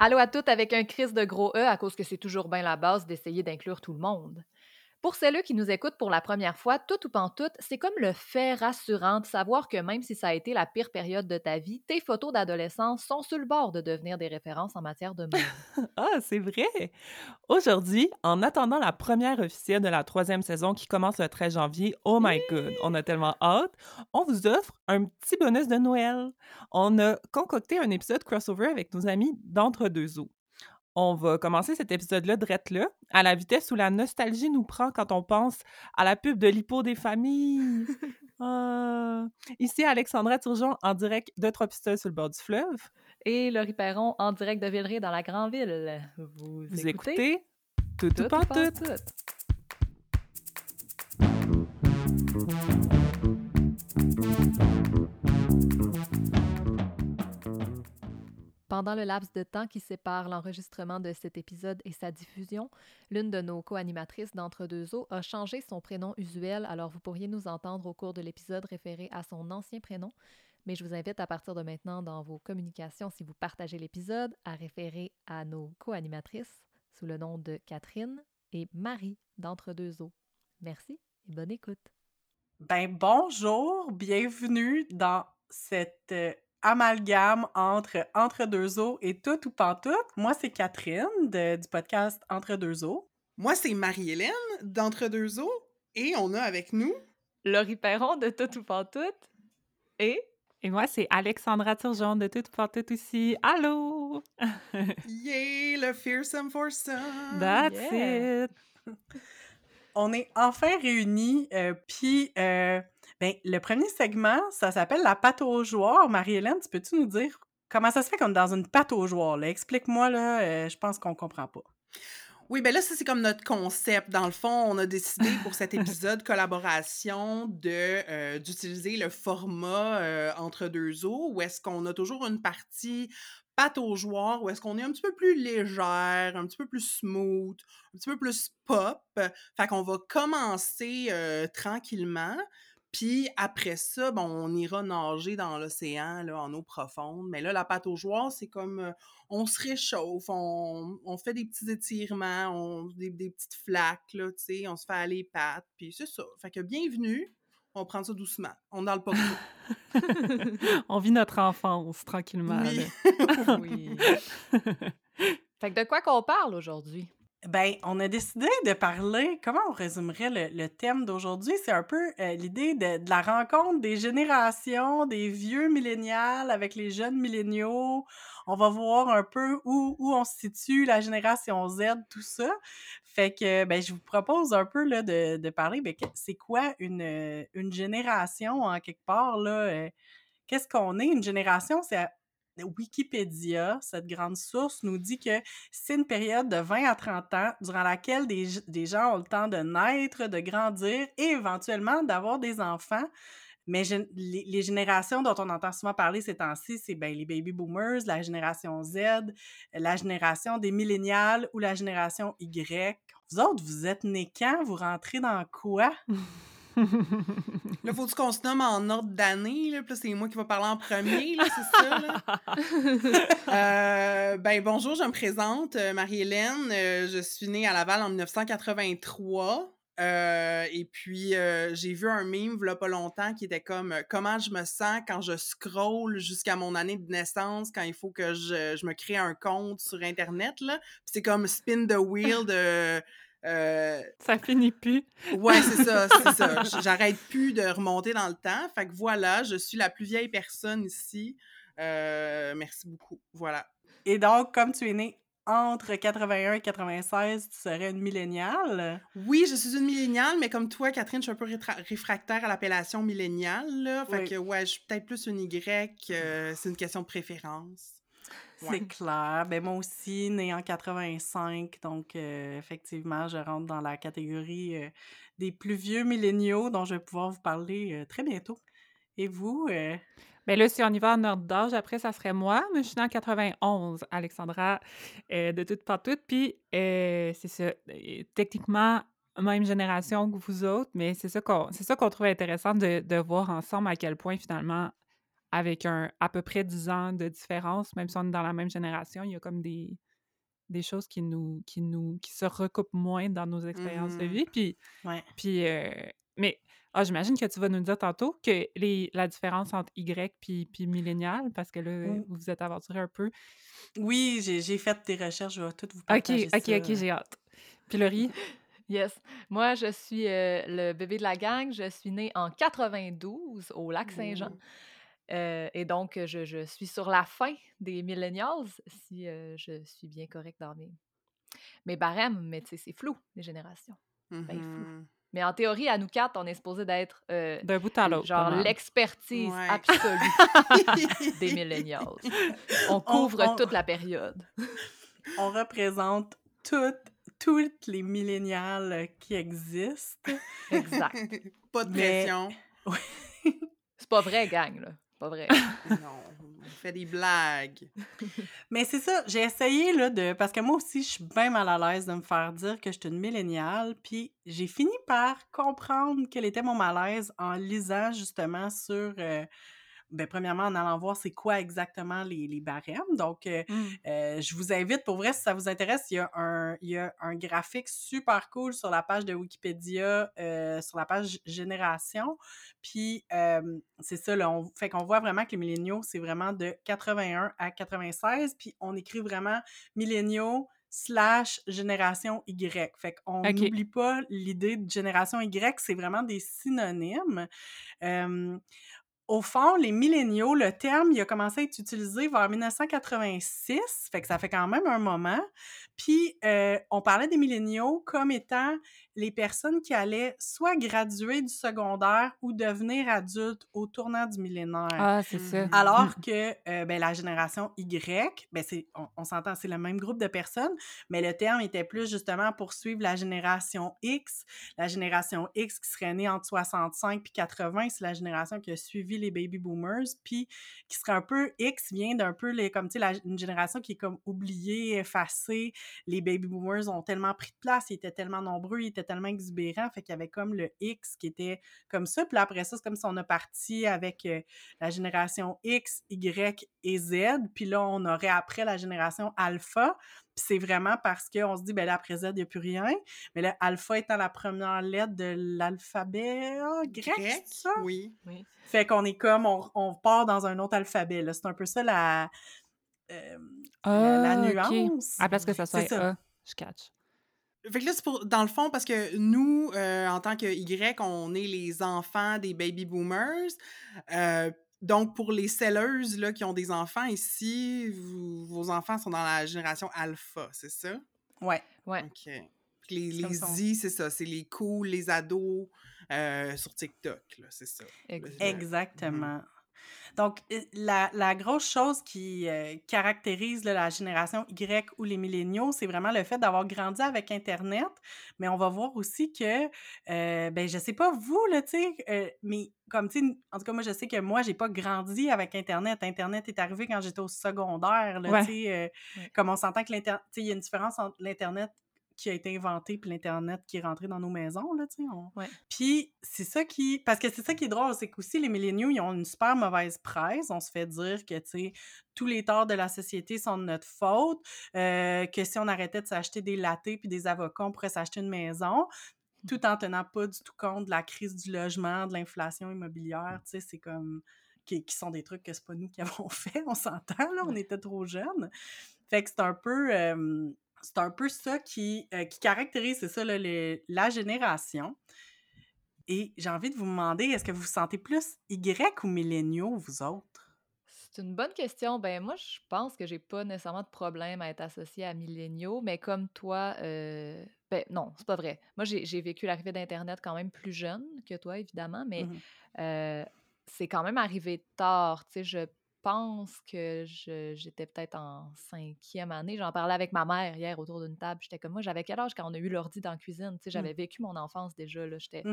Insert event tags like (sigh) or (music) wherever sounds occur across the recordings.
Allô à toutes avec un crise de gros E à cause que c'est toujours bien la base d'essayer d'inclure tout le monde. Pour celles qui nous écoutent pour la première fois, tout ou pantoute, c'est comme le fait rassurant de savoir que même si ça a été la pire période de ta vie, tes photos d'adolescence sont sur le bord de devenir des références en matière de mode. (laughs) ah, c'est vrai! Aujourd'hui, en attendant la première officielle de la troisième saison qui commence le 13 janvier, oh my god, on a tellement hâte, on vous offre un petit bonus de Noël. On a concocté un épisode crossover avec nos amis d'Entre-deux eaux. On va commencer cet épisode-là direct là, à la vitesse où la nostalgie nous prend quand on pense à la pub de l'hippo des familles. (laughs) Ah! Ici, Alexandra Turgeon en direct de Trois-Pistoles sur le bord du fleuve. Et Laurie Perron en direct de Villeray dans la Grande Ville. Vous, écoutez, tout, tout, tout, tout, tout. Pendant le laps de temps qui sépare l'enregistrement de cet épisode et sa diffusion, l'une de nos co-animatrices d'Entre-deux eaux a changé son prénom usuel, alors vous pourriez nous entendre au cours de l'épisode référé à son ancien prénom. Mais je vous invite à partir de maintenant dans vos communications, si vous partagez l'épisode, à référer à nos co-animatrices sous le nom de Catherine et Marie d'Entre-deux eaux. Merci et bonne écoute. Ben bonjour, bienvenue dans cette euh, amalgame entre Entre deux eaux et Tout ou Pantoute. Moi, c'est Catherine du podcast Entre deux eaux. Moi, c'est Marie-Hélène d'Entre deux eaux. Et on a avec nous... Laurie Perron de Tout ou Pantoute. Et... Et moi, c'est Alexandra Turgeon de Tout ou Pantoute aussi. Allô! (laughs) Yay, le fearsome foursome! That's it! On est enfin réunis, euh, puis... Euh, Bien, le premier segment, ça s'appelle la pâte aux joueurs. Marie-Hélène, tu peux-tu nous dire comment ça se fait qu'on est dans une pâte aux joueurs? Explique-moi, là, euh, je pense qu'on comprend pas. Oui, ben là, ça, c'est comme notre concept. Dans le fond, on a décidé pour cet épisode collaboration de euh, d'utiliser le format euh, entre deux eaux, où est-ce qu'on a toujours une partie pâte aux joueurs, où est-ce qu'on est un petit peu plus légère, un petit peu plus smooth, un petit peu plus pop. Fait qu'on va commencer tranquillement. Puis après ça, bon, on ira nager dans l'océan, là, en eau profonde. Mais là, la pâte aux joueurs, c'est comme euh, on se réchauffe, on, on, fait des petits étirements, on, des, des petites flaques, là, tu sais, on se fait aller les pattes. Puis c'est ça. Fait que bienvenue. On prend ça doucement. On dans le pas (laughs) On vit notre enfance tranquillement. Oui. (laughs) oui. (laughs) fait que de quoi qu'on parle aujourd'hui? Ben, on a décidé de parler, comment on résumerait le, thème d'aujourd'hui? C'est un peu euh, l'idée de, la rencontre des générations, des vieux millénials avec les jeunes milléniaux. On va voir un peu où, où on se situe, la génération Z, tout ça. Fait que, ben, je vous propose un peu là, de, de parler, ben, c'est quoi une, une génération en quelque part, là? Euh, qu'est-ce qu'on est? Une génération, c'est Wikipédia, cette grande source, nous dit que c'est une période de 20 à 30 ans durant laquelle des, des, gens ont le temps de naître, de grandir et éventuellement d'avoir des enfants. Mais les, générations dont on entend souvent parler ces temps-ci, c'est ben, les baby boomers, la génération Z, la génération des millénials ou la génération Y. Vous autres, vous êtes nés quand? Vous rentrez dans quoi? (laughs) (laughs) là, faut qu'on se nomme en ordre d'année. Là, c'est moi qui vais parler en premier, c'est ça. (laughs) Euh, ben, bonjour, je me présente, euh, Marie-Hélène. Euh, je suis née à Laval en 1983. et puis, j'ai vu un meme, il pas longtemps, qui était comme comment je me sens quand je scroll jusqu'à mon année de naissance, quand il faut que je, je me crée un compte sur Internet. c'est comme spin the wheel de euh, ça finit plus. Ouais, c'est ça, c'est ça. (laughs) J'arrête plus de remonter dans le temps. Fait que voilà, je suis la plus vieille personne ici. Euh, merci beaucoup. Voilà. Et donc, comme tu es née entre 81 et 96, tu serais une milléniale? Oui, je suis une milléniale, mais comme toi, Catherine, je suis un peu réfractaire à l'appellation milléniale. Fait que, ouais, je suis peut-être plus une Y. Euh, c'est une question de préférence. C'est clair. Ben, moi aussi, née en 85, donc euh, effectivement, je rentre dans la catégorie euh, des plus vieux milléniaux dont je vais pouvoir vous parler euh, très bientôt. Et vous? Ben là, si on y va en ordre d'âge, après, ça serait moi, mais je suis née en 91, Alexandra, de toute part toute. Puis, c'est ça, techniquement, même génération que vous autres, mais c'est ça qu'on, c'est ça qu'on trouve intéressant de, de voir ensemble à quel point, finalement, avec un à peu près 10 ans de différence, même si on est dans la même génération, il y a comme des, des choses qui nous, qui nous qui se recoupent moins dans nos expériences de Mhm. vie. Puis, Ouais. puis euh, mais ah, j'imagine que tu vas nous dire tantôt que les, la différence entre Y puis, puis millénial, parce que là, vous vous êtes aventuré un peu. Oui, j'ai j'ai fait des recherches, je vais tout vous Ok, partager ok, ça. ok, j'ai hâte. Puis Laurie, (laughs) Yes. Moi, je suis euh, le bébé de la gang. Je suis née en 92 au lac Saint-Jean. Euh, et donc, euh, je, je suis sur la fin des millennials, si euh, je suis bien correcte dans mes, mes barèmes, mais tu sais, c'est flou, les générations. Ben, flou. Mhm. Mais en théorie, à nous quatre, on est supposé d'être euh, d'un bout à l'autre. genre l'expertise Ouais. absolue (laughs) des millennials. On couvre on- toute la période. On représente toutes, toutes les millénials qui existent. Exact. (laughs) Pas de Mais- pression. C'est pas vrai, gang, là. Pas vrai. (laughs) Non, on fait des blagues. (laughs) Mais c'est ça, j'ai essayé là de. Parce que moi aussi, je suis bien mal à l'aise de me faire dire que je suis une milléniale. Puis j'ai fini par comprendre quel était mon malaise en lisant justement sur. euh, ben, premièrement, en allant voir c'est quoi exactement les, les barèmes. Donc, euh, Mm. euh, je vous invite, pour vrai, si ça vous intéresse, il y a un, il y a un graphique super cool sur la page de Wikipédia, euh, sur la page Génération. Puis, c'est ça, là, on, fait qu'on voit vraiment que les milléniaux, c'est vraiment de 81 à 96. Puis, on écrit vraiment milléniaux slash génération Y. Fait qu'on Ok. n'oublie pas l'idée de génération Y, c'est vraiment des synonymes. Euh, au fond, les milléniaux, le terme, il a commencé à être utilisé vers 1986, fait que ça fait quand même un moment. Puis, euh, on parlait des milléniaux comme étant les personnes qui allaient soit graduer du secondaire ou devenir adultes au tournant du millénaire. Ah, c'est ça. Mhm. Alors que euh, ben, la génération Y, ben c'est, on, on s'entend, c'est le même groupe de personnes, mais le terme était plus justement pour suivre la génération X. La génération X qui serait née entre 65 puis 80, c'est la génération qui a suivi les baby boomers, puis qui serait un peu X vient d'un peu les, comme tu sais, la- une génération qui est comme oubliée, effacée. Les baby boomers ont tellement pris de place, ils étaient tellement nombreux, ils étaient tellement exubérants, fait qu'il y avait comme le X qui était comme ça. Puis là, après ça, c'est comme si on a parti avec euh, la génération X, Y et Z. Puis là, on aurait après la génération Alpha. Puis c'est vraiment parce qu'on se dit, ben là, après Z, il n'y a plus rien. Mais là, Alpha étant la première lettre de l'alphabet ah, grec, Grec, c'est ça? oui. Oui. Fait qu'on est comme, on, on part dans un autre alphabet. là. C'est un peu ça la, euh, la, la Ah, nuance. À place que ça soit C'est ça. A, je catch. Fait que là, c'est pour, dans le fond, parce que nous, euh, en tant que Y, on est les enfants des baby boomers. Euh, donc, pour les selleuses là, qui ont des enfants ici, vous- vos enfants sont dans la génération alpha, c'est ça? Ouais. Ouais. OK. Les, les. Z, c'est ça, c'est les cool, les ados euh, sur TikTok, là, c'est ça. Exact. Exactement. Donc, la, la grosse chose qui euh, caractérise là, la génération Y ou les milléniaux, c'est vraiment le fait d'avoir grandi avec Internet. Mais on va voir aussi que, euh, ben, je sais pas vous, là, tu sais, euh, mais comme, tu sais, en tout cas, moi, je sais que moi, j'ai pas grandi avec Internet. Internet est arrivé quand j'étais au secondaire, là, Ouais. tu sais, euh, Ouais. comme on s'entend que l'Internet, tu sais, il y a une différence entre l'Internet qui a été inventé puis l'Internet qui est rentré dans nos maisons, là, tu sais. on- Ouais. Puis c'est ça qui... Parce que c'est ça qui est drôle, c'est qu'aussi les milléniaux, ils ont une super mauvaise presse. On se fait dire que, tu sais, tous les torts de la société sont de notre faute, euh, que si on arrêtait de s'acheter des lattés puis des avocats, on pourrait s'acheter une maison, tout en tenant pas du tout compte de la crise du logement, de l'inflation immobilière, tu sais, c'est comme... Qui, qui sont des trucs que c'est pas nous qui avons (laughs) fait, on s'entend, là, on était trop jeunes. Fait que c'est un peu... euh, c'est un peu ça qui, euh, qui caractérise, c'est ça, là, la génération. Et j'ai envie de vous demander, est-ce que vous vous sentez plus Y ou milléniaux, vous autres? C'est une bonne question. Ben moi, je pense que j'ai pas nécessairement de problème à être associée à milléniaux, mais comme toi, euh, ben non, c'est pas vrai. Moi, j'ai vécu l'arrivée d'Internet quand même plus jeune que toi, évidemment, mais Mhm. euh, c'est quand même arrivé tard. Tu sais, je pense que je- j'étais peut-être en cinquième année. J'en parlais avec ma mère hier autour d'une table. J'étais comme moi, j'avais quel âge quand on a eu l'ordi dans la cuisine? Tu sais, j'avais vécu mon enfance déjà. Là, j'étais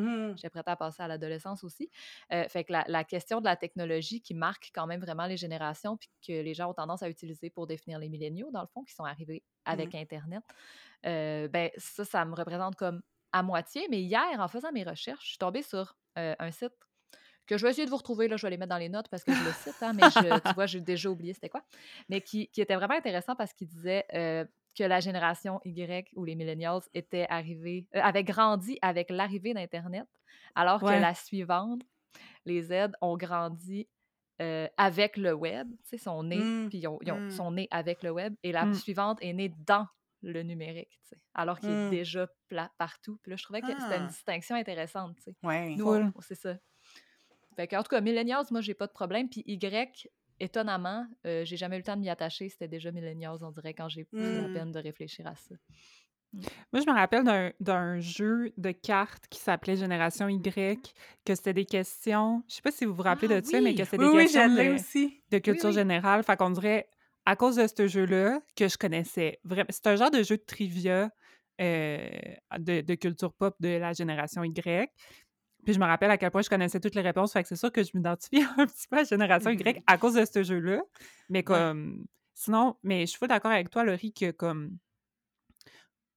prête à passer à l'adolescence aussi. Euh, fait que la, la question de la technologie qui marque quand même vraiment les générations, puis que les gens ont tendance à utiliser pour définir les milléniaux, dans le fond, qui sont arrivés avec Internet, euh, ben ça, ça me représente comme à moitié. Mais hier, en faisant mes recherches, je suis tombée sur euh, un site que je vais essayer de vous retrouver, là, je vais les mettre dans les notes parce que je le cite, hein, mais je, tu vois, j'ai déjà oublié c'était quoi. Mais qui, qui était vraiment intéressant parce qu'il disait euh, que la génération Y ou les millennials étaient arrivés, euh, avaient grandi avec l'arrivée d'Internet, alors Ouais. que la suivante, les Z, ont grandi euh, avec le web, tu sais, sont nés, Mm. puis ils, ont- ils ont- Mm. sont nés avec le web, et la Mm. suivante est née dans le numérique, tu sais, alors qu'il est déjà plat partout. Puis là, je trouvais que c'était Ah. une distinction intéressante, tu sais. Ouais. Nous, on- c'est ça. Fait que, en tout cas, Millennials, moi, j'ai pas de problème. Puis Y, étonnamment, euh, j'ai jamais eu le temps de m'y attacher. C'était déjà Millennials, on dirait, quand j'ai pris la Mm. peine de réfléchir à ça. Moi, je me rappelle d'un- jeu de cartes qui s'appelait Génération Y, que c'était des questions. Je sais pas si vous vous rappelez Ah de ça, mais que c'était Oui, des oui, questions de, aussi. de culture oui. générale. Fait qu'on dirait, à cause de ce jeu-là, que je connaissais vraiment. C'est un genre de jeu de trivia euh, de, de culture pop de la génération Y. Puis je me rappelle à quel point je connaissais toutes les réponses. Fait que c'est sûr que je m'identifie (laughs) un petit peu à la génération Y à cause de ce jeu-là. Mais comme. Sinon, mais je suis d'accord avec toi, Laurie, que comme.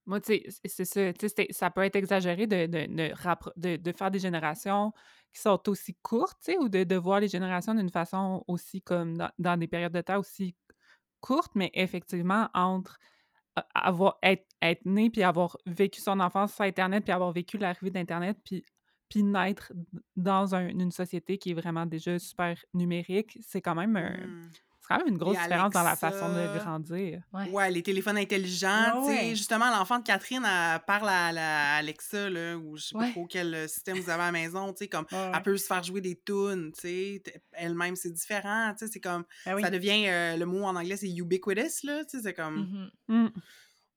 Moi, tu sais, c'est- ça. Tu sais, c'est- ça peut être exagéré de, de, faire des générations qui sont aussi courtes, tu sais, ou de, de voir les générations d'une façon aussi comme dans, dans des périodes de temps aussi courtes, mais effectivement, entre avoir être, être né puis avoir vécu son enfance sur Internet puis avoir vécu l'arrivée d'Internet puis puis naître dans un- une société qui est vraiment déjà super numérique, c'est quand même un- Mm. c'est quand même une grosse Et différence dans la façon de grandir. Ouais. Ouais, les téléphones intelligents, Ouais, sais, ouais. justement, l'enfant de Catherine, elle parle à, la Alexa, là, ou je sais pas trop quel euh, système vous avez à la maison, tu sais, comme, Ouais. elle peut se faire jouer des tunes, tu sais, t- elle-même, c'est différent, tu sais, c'est comme, Ah oui. ça devient, euh, le mot en anglais, c'est ubiquitous, là, tu sais, c'est comme, Mhm. Mm.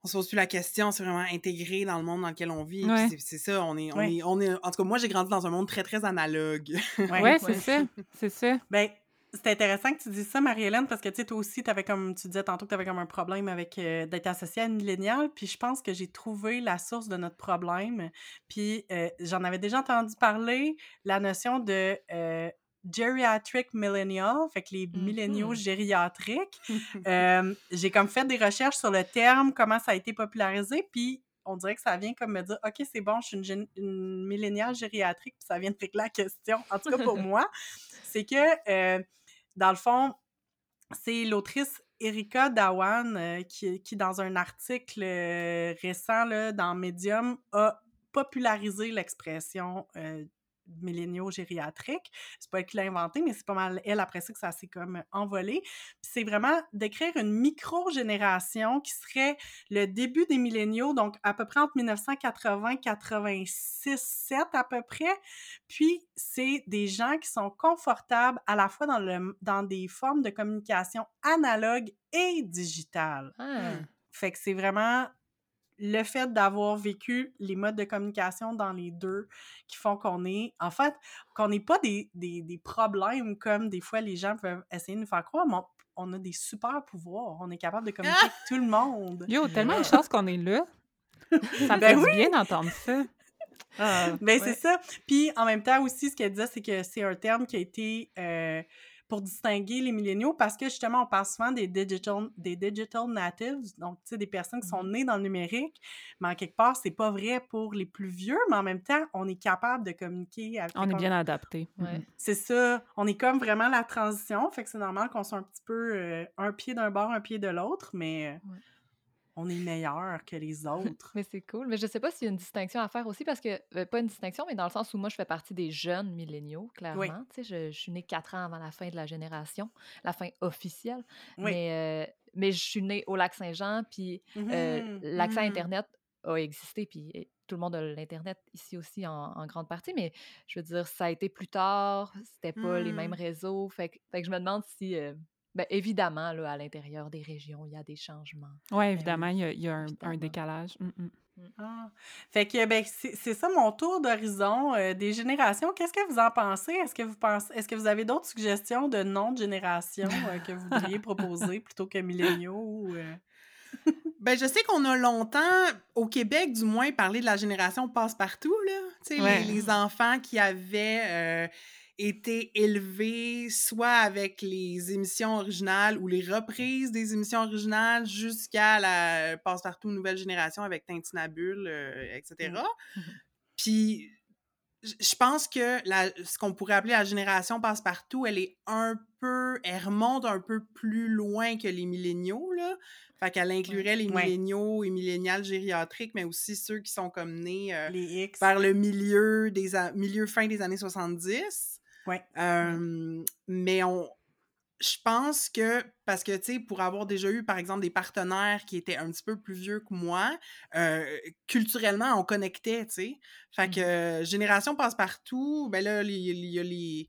On se pose plus la question, c'est vraiment intégré dans le monde dans lequel on vit, Ouais. c'est- ça, on est, on Ouais. est, on est, en tout cas, moi, j'ai grandi dans un monde très, très analogue. Ouais. Ouais, c'est ça, c'est ça. Ben, c'est intéressant que tu dises ça, Marie-Hélène, parce que tu sais, toi aussi, t'avais comme tu disais tantôt que tu avais comme un problème avec euh, d'être associée à une milléniale. Puis je pense que j'ai trouvé la source de notre problème. Puis euh, j'en avais déjà entendu parler, la notion de euh, geriatric millennial, fait que les milléniaux Mhm. gériatriques. (laughs) Euh, j'ai comme fait des recherches sur le terme, comment ça a été popularisé, puis on dirait que ça vient comme me dire OK, c'est bon, je suis une, une milléniale gériatrique, puis ça vient de régler la question. En tout cas, pour (laughs) moi, c'est que, euh, dans le fond, c'est l'autrice Erika Dawan euh, qui, qui, dans un article euh, récent là, dans Medium, a popularisé l'expression milléniaux gériatriques. C'est pas elle qui l'a inventé, mais c'est pas mal elle après ça que ça s'est comme envolé. Puis c'est vraiment d'écrire une micro-génération qui serait le début des milléniaux, donc à peu près entre 1980 86 7 à peu près. Puis c'est des gens qui sont confortables à la fois dans, le, dans des formes de communication analogue et digitale. Ah. Fait que c'est vraiment le fait d'avoir vécu les modes de communication dans les deux qui font qu'on est, en fait, qu'on n'est pas des, des, des, problèmes comme des fois les gens peuvent essayer de nous faire croire, mais on, on a des super pouvoirs. On est capable de communiquer avec tout le monde. Yo, tellement de chance qu'on est là. Ça me Ben fait oui! du bien d'entendre ça. (laughs) Ah, ben, c'est ça. Puis en même temps aussi, ce qu'elle disait, c'est que c'est un terme qui a été euh, pour distinguer les milléniaux parce que justement, on parle souvent des digital, des digital natives, donc tu sais, des personnes qui sont nées dans le numérique, mais en quelque part, c'est pas vrai pour les plus vieux, mais en même temps, on est capable de communiquer avec. On est bien adapté. Ouais. C'est ça. On est comme vraiment la transition, fait que c'est normal qu'on soit un petit peu euh, un pied d'un bord, un pied de l'autre, mais. Euh, Ouais. On est meilleur que les autres. Mais c'est cool. Mais je sais pas s'il y a une distinction à faire aussi parce que, euh, pas une distinction, mais dans le sens où moi, je fais partie des jeunes milléniaux, clairement. Oui. Tu sais, je, je suis née quatre ans avant la fin de la génération, la fin officielle. Oui. Mais, euh, mais je suis née au lac Saint-Jean, puis euh, Mhm, l'accès à mhm. Internet a existé, puis tout le monde a l'Internet ici aussi en, en grande partie, mais je veux dire, ça a été plus tard, c'était pas les mêmes Mm. réseaux, fait, que- fait que je me demande si, ben, évidemment, là, à l'intérieur des régions, il y a des changements. Oui, évidemment, il y a, il y a un, un Évidemment. décalage. Mm, mm. Ah. Fait que ben, c'est ça mon tour d'horizon euh, des générations. Qu'est-ce que vous en pensez? Est-ce que vous pensez est-ce que vous avez d'autres suggestions de noms de générations euh, que vous voudriez (laughs) proposer plutôt que milléniaux ou euh? (laughs) Ben, je sais qu'on a longtemps, au Québec du moins, parlé de la génération passe-partout, là. Tu sais, Ouais. les, les enfants qui avaient euh, été élevés soit avec les émissions originales ou les reprises des émissions originales jusqu'à la passe-partout nouvelle génération avec Tintinabule, euh, etc. Mhm. Puis j- je pense que la, ce qu'on pourrait appeler la génération passe-partout, elle est un peu, elle remonte un peu plus loin que les milléniaux, là. Fait qu'elle inclurait les Ouais. milléniaux et milléniales gériatriques, mais aussi ceux qui sont comme nés euh, Les X. vers le milieu des milieu fin des années 70. Ouais. Euh, Mais on, je pense que, parce que, tu sais, pour avoir déjà eu, par exemple, des partenaires qui étaient un petit peu plus vieux que moi, euh, culturellement, on connectait, tu sais. Fait que euh, Génération Passe-Partout, ben là, il y a les...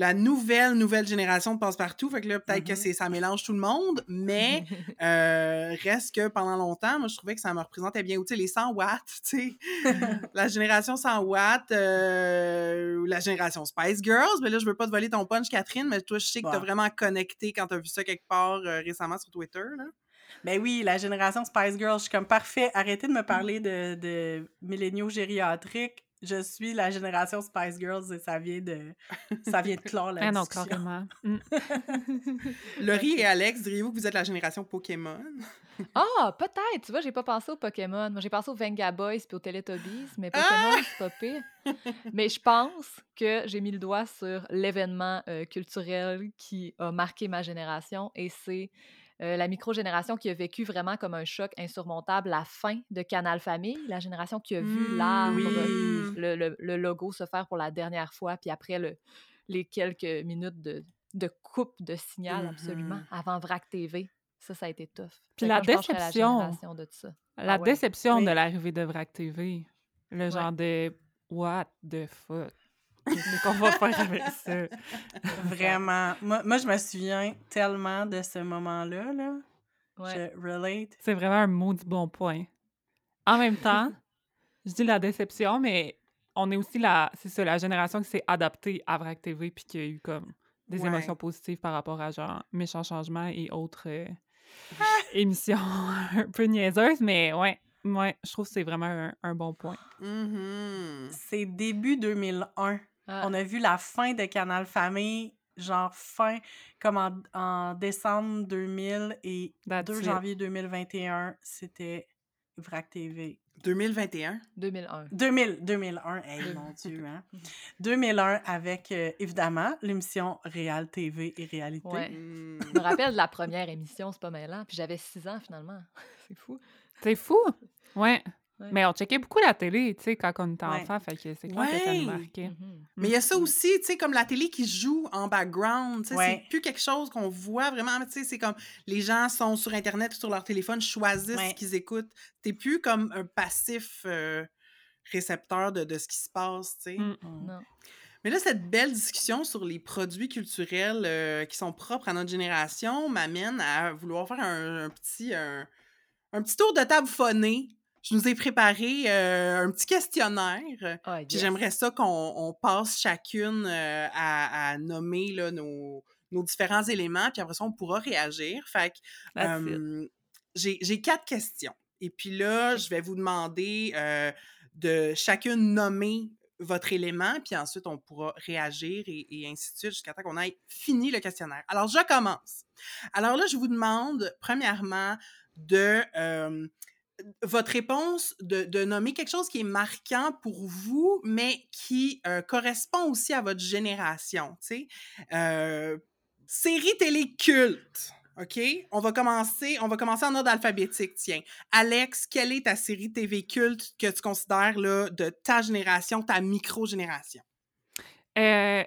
La nouvelle, nouvelle génération de passe-partout. Fait que là, peut-être que Mhm. c'est ça mélange tout le monde, mais (laughs) euh, reste que pendant longtemps, moi, je trouvais que ça me représentait bien. Ou, tu sais, les 100 watts, tu sais. (laughs) la génération 100 watts, euh, ou la génération Spice Girls. Mais là, je veux pas te voler ton punch, Catherine, mais toi, je sais que t'as Bon. vraiment connecté quand t'as vu ça quelque part euh, récemment sur Twitter, là. Ben oui, la génération Spice Girls, je suis comme parfait. Arrêtez de me parler de, de milléniaux gériatriques. Je suis la génération Spice Girls et ça vient de ça vient de clore la Ah non, carrément. Mm. (laughs) Laurie et Alex, diriez-vous que vous êtes la génération Pokémon? (laughs) Ah, peut-être. Tu vois, j'ai pas pensé aux Pokémon. Moi, j'ai pensé aux Venga Boys puis aux Teletubbies, mais Pokémon, c'est pas pire. Mais je pense que j'ai mis le doigt sur l'événement euh, culturel qui a marqué ma génération et c'est euh, la micro-génération qui a vécu vraiment comme un choc insurmontable la fin de Canal Famille, la génération qui a vu Mm, l'arbre, oui. le, le- le logo se faire pour la dernière fois, puis après le, les quelques minutes de, de coupe de signal, absolument, Mhm. avant VRAC TV. Ça, ça a été tough. Puis la déception. génération de ça. La Ah ouais. déception Oui. de l'arrivée de VRAC TV. Le genre de What the fuck? Qu'est-ce qu'on va faire avec ça? (laughs) Vraiment. Moi, moi, je me souviens tellement de ce moment-là. Là. Ouais. Je relate. C'est vraiment un maudit bon point. En même temps, (laughs) je dis la déception, mais on est aussi la, c'est ça, la génération qui s'est adaptée à VRAC TV puis qui a eu comme des Ouais. émotions positives par rapport à genre Méchant Changement et autres euh, émissions (laughs) un peu niaiseuses, mais ouais, ouais, je trouve que c'est vraiment un, un bon point. Mhm. C'est début 2001. Ah, On a vu la fin de Canal Famille, genre fin, comme en, en décembre 2000 et That's 2 it. janvier 2021, c'était VRAC TV. 2021. 2001. 2000, 2001, hey, mon Dieu, hein? (laughs) 2001 avec, euh, évidemment, l'émission Réal TV et Réalité. Ouais. Mm. Je me rappelle de la première émission, c'est pas mêlant. Puis j'avais 6 ans finalement. (laughs) c'est fou. C'est fou! Ouais. Ouais. Mais on checkait beaucoup la télé, tu sais, quand on était Ouais. enfant, fait que c'est clair que ça nous Ouais. marquait. Mhm. Mais il y a ça aussi, tu sais, comme la télé qui joue en background. tu sais, Ouais. C'est plus quelque chose qu'on voit vraiment. mais Tu sais, c'est comme les gens sont sur Internet ou sur leur téléphone, choisissent Ouais. ce qu'ils écoutent. T'es plus comme un passif euh, récepteur de, de ce qui se passe, tu sais. Mm. Mm. Non. Mais là, cette belle discussion sur les produits culturels euh, qui sont propres à notre génération m'amène à vouloir faire un, un petit, un, un petit tour de table phoné. Je nous ai préparé euh, un petit questionnaire. Ah, Puis yes. j'aimerais ça qu'on on passe chacune euh, à, à nommer là, nos, nos différents éléments, puis après ça, on pourra réagir. Fait euh, j'ai quatre questions. Et puis là, je vais vous demander euh, de chacune nommer votre élément, puis ensuite, on pourra réagir et, et ainsi de suite jusqu'à temps qu'on ait fini le questionnaire. Alors, je commence. Alors là, je vous demande, premièrement, de euh, votre réponse, de, de nommer quelque chose qui est marquant pour vous, mais qui euh, correspond aussi à votre génération, tu sais? Euh, série télé culte. OK? On va commencer, on va commencer en ordre alphabétique, tiens. Alex, quelle est ta série TV culte que tu considères là, de ta génération, ta micro-génération? Euh,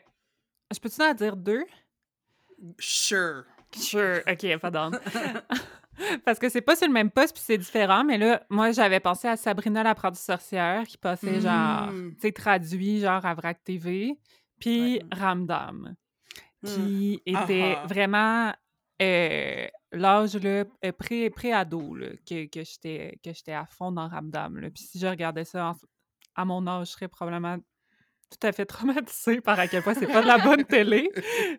je peux-tu en dire deux? Sure. Sure, ok, pardon. (laughs) Parce que c'est pas sur le même poste puis c'est différent, mais là, moi, j'avais pensé à Sabrina l'apprentie sorcière qui passait genre, Mm. tu sais, traduit genre à VRAC TV, puis Ouais. Ramdam, Mm. qui était Ah ah. vraiment euh, l'âge là, euh, pré- pré-ado là, que, que j'étais que j'étais à fond dans Ramdam. Là. Puis si je regardais ça en- à mon âge, je serais probablement tout à fait (laughs) traumatisée par à quel point c'est pas de la bonne télé.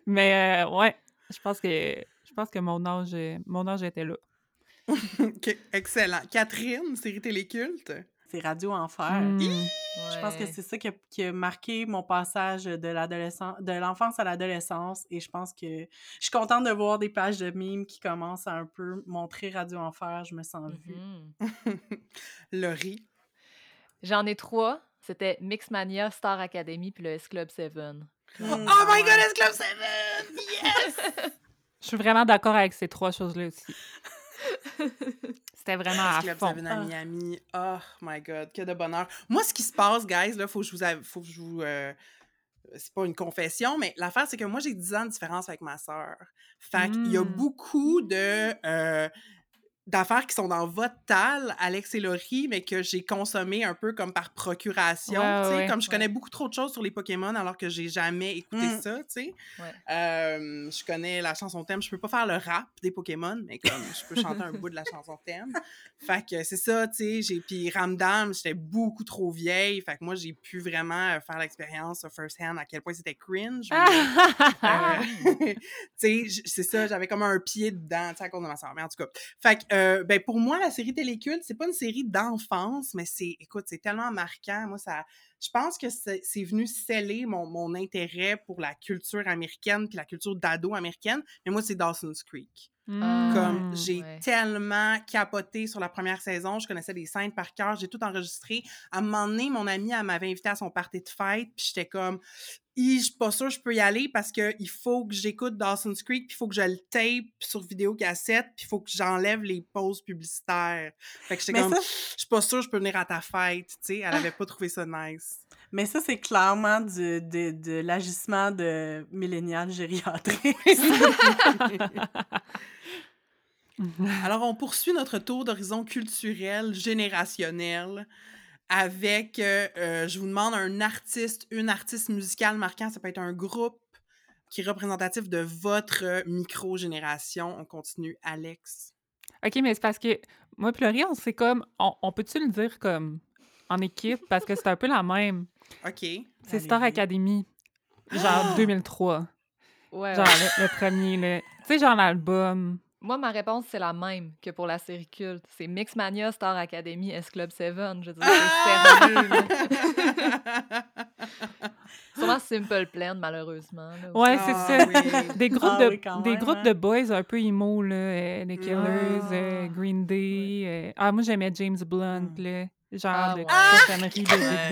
Mais euh, ouais, je pense que pense que mon âge mon âge était là. (laughs) Excellent. Catherine, série télé culte? C'est Radio Enfer. Mm. Je pense que c'est ça qui a, qui a marqué mon passage de l'adolescence, de l'enfance à l'adolescence. Et je pense que je suis contente de voir des pages de mimes qui commencent à un peu montrer Radio Enfer. Je me sens vue. Mhm. (laughs) Laurie? J'en ai trois. C'était Mixmania, Star Academy puis le S Club 7. Oh my god, S Club 7! Yes! (laughs) Je suis vraiment d'accord avec ces trois choses-là aussi. (laughs) C'était vraiment à fond. 7 à Miami. Oh my god, que de bonheur. Moi, ce qui se passe, guys, là, faut que je vous. av- Faut que je vous euh, c'est pas une confession, mais l'affaire, c'est que moi, j'ai 10 ans de différence avec ma sœur. Fait qu'il y a Mm. beaucoup de. euh, d'affaires qui sont dans votre tal, Alex et Laurie, mais que j'ai consommé un peu comme par procuration. Ouais, tu sais, ouais. comme je connais Ouais. beaucoup trop de choses sur les Pokémon alors que j'ai jamais écouté Mm. ça, tu sais. Euh, je connais la chanson thème. Je peux pas faire le rap des Pokémon, mais comme je peux chanter un bout de la chanson thème. Fait que c'est ça, tu sais. j'ai- Puis Ramdam, j'étais beaucoup trop vieille. Fait que moi, j'ai pu vraiment euh, faire l'expérience first hand à quel point c'était cringe. Ah! euh, (laughs) (laughs) tu sais, c'est ça, j'avais comme un pied dedans, tu sais, à cause de ma soeur. Mais en tout cas, fait que, euh, ben, pour moi, la série Téléculte, c'est pas une série d'enfance, mais c'est, écoute, c'est tellement marquant. Moi, ça, je pense que c'est venu sceller mon, mon intérêt pour la culture américaine puis la culture d'ado américaine. Mais moi, c'est Dawson's Creek. Comme Mm. j'ai ouais. tellement capoté sur la première saison, je connaissais des scènes par cœur, j'ai tout enregistré. À un moment donné, mon amie, elle m'avait invité à son party de fête, puis j'étais comme, je suis pas sûre que je peux y aller parce que il faut que j'écoute Dawson's Creek, puis il faut que je le tape sur vidéocassette, puis il faut que j'enlève les pauses publicitaires. Fait que j'étais comme, ça- je suis pas sûre que je peux venir à ta fête, tu sais. Elle avait pas trouvé ça nice. Mais ça, c'est clairement du, de, de l'agissement de millénial gériatrique. (laughs) (laughs) Alors, on poursuit notre tour d'horizon culturel, générationnel, avec, euh, euh, je vous demande, un artiste, une artiste musicale marquant. Ça peut être un groupe qui est représentatif de votre euh, micro-génération. On continue. Alex. OK, mais c'est parce que moi on c'est comme... On, on peut-tu le dire comme en équipe? Parce que c'est un peu la même. OK. C'est Star. Academy, genre 2003. Ouais, Genre le, le premier, là. Tu sais, genre l'album. Moi, ma réponse, c'est la même que pour la série culte. C'est Mixmania, Star Academy, S Club 7. Je veux dire, c'est sérieux. là. (laughs) Sûrement Simple Plan, malheureusement. là, aussi. Ouais, c'est Ah, ça. oui. Des groupes, Ah de, oui, quand des même, groupes hein. de boys un peu emo, là. euh, les Killers, euh, Ah. Green Day. euh, Ah, moi, j'aimais James Blunt, Mm. là. Genre Ah, de ouais. cochonnerie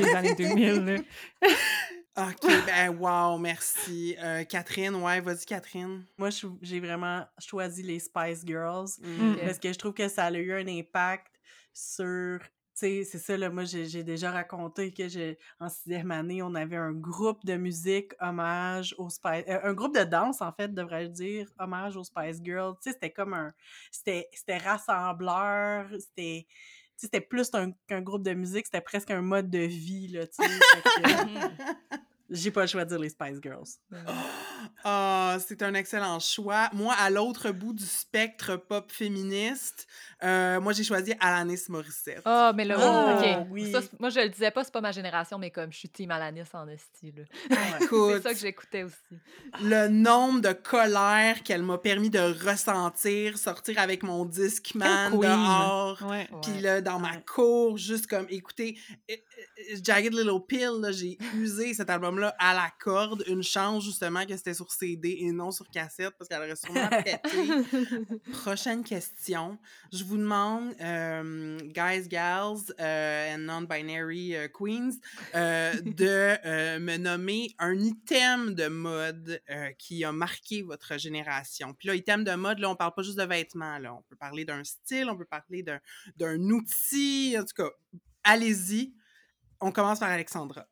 des années 2000, là. (laughs) OK, (laughs) ben wow, merci. Euh, Catherine, ouais, vas-y, Catherine. Moi, j'ai vraiment choisi les Spice Girls Mm. Parce que je trouve que ça a eu un impact sur. Tu sais, c'est ça, là, moi, j'ai déjà raconté que j'ai en sixième année, on avait un groupe de musique hommage aux Spice... euh, un groupe de danse, en fait, devrais-je dire, hommage aux Spice Girls. Tu sais, c'était comme un... C'était c'était rassembleur, c'était... C'était plus un- qu'un groupe de musique, c'était presque un mode de vie, là, tu sais. (laughs) (laughs) J'ai pas le choix de dire les Spice Girls. (gasps) Ah, c'est un excellent choix. Moi, à l'autre bout du spectre pop féministe, euh, moi, j'ai choisi Alanis Morissette. Ah, mais là, Ah, oui, OK. oui. Ça, moi, je le disais pas, c'est pas ma génération, mais comme je suis team Alanis en esti, là. (laughs) C'est ça que j'écoutais aussi. le nombre de colère qu'elle m'a permis de ressentir, sortir avec mon Discman Queen. dehors, puis Ouais. là, dans ma cour, juste comme écouter euh, euh, Jagged Little Pill, là, j'ai (laughs) usé cet album-là à la corde. Une chance, justement, que c'était sur CD et non sur cassette, parce qu'elle aurait sûrement (laughs) pété. Prochaine question. Je vous demande, euh, guys, gals euh, and non-binary euh, queens, (laughs) de me nommer un item de mode qui a marqué votre génération. Puis là, item de mode, là, on parle pas juste de vêtements. Là. On peut parler d'un style, on peut parler d'un, d'un outil. En tout cas, allez-y. On commence par Alexandra.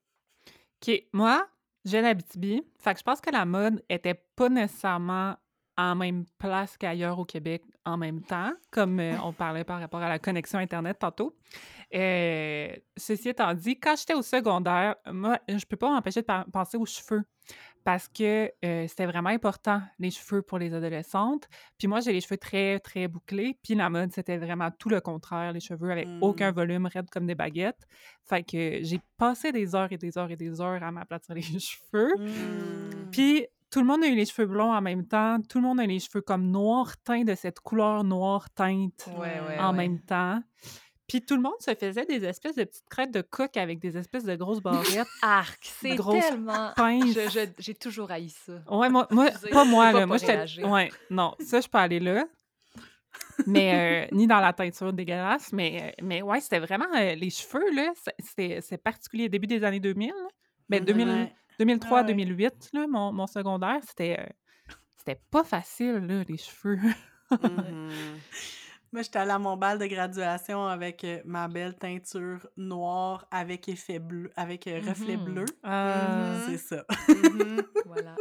OK, moi, j'ai l'Abitibi. Fait que je pense que la mode était pas nécessairement en même place qu'ailleurs au Québec en même temps, comme euh, on parlait par rapport à la connexion Internet tantôt. Euh, ceci étant dit, quand j'étais au secondaire, moi, je peux pas m'empêcher de penser aux cheveux parce que euh, c'était vraiment important, les cheveux pour les adolescentes. Puis moi, j'ai les cheveux très, très bouclés. Puis la mode, c'était vraiment tout le contraire, les cheveux avec aucun volume, raides comme des baguettes. Fait que j'ai passé des heures et des heures et des heures à m'aplatir (laughs) les cheveux. Mm. Puis tout le monde a eu les cheveux blonds en même temps. Tout le monde a eu les cheveux comme noir teints de cette couleur noire teinte Ouais, ouais, en ouais. même temps. Puis tout le monde se faisait des espèces de petites crêtes de coq avec des espèces de grosses barrettes (laughs) Arc, c'est tellement... (laughs) J'ai toujours haï ça. Ouais, moi, moi (laughs) pas je moi, là. pas Moi, j'étais. Ouais, non, ça, je peux aller là. mais ni dans la teinture dégueulasse. Mais, mais ouais, c'était vraiment les cheveux, là, c'est particulier. Début des années 2000, mais 2003, 2008, là, mon, mon secondaire, c'était c'était pas facile, là, les cheveux. Mmh Moi, j'étais allée à mon bal de graduation avec ma belle teinture noire avec effet bleu, avec reflet mmh bleu. Ah. C'est ça. (laughs) voilà.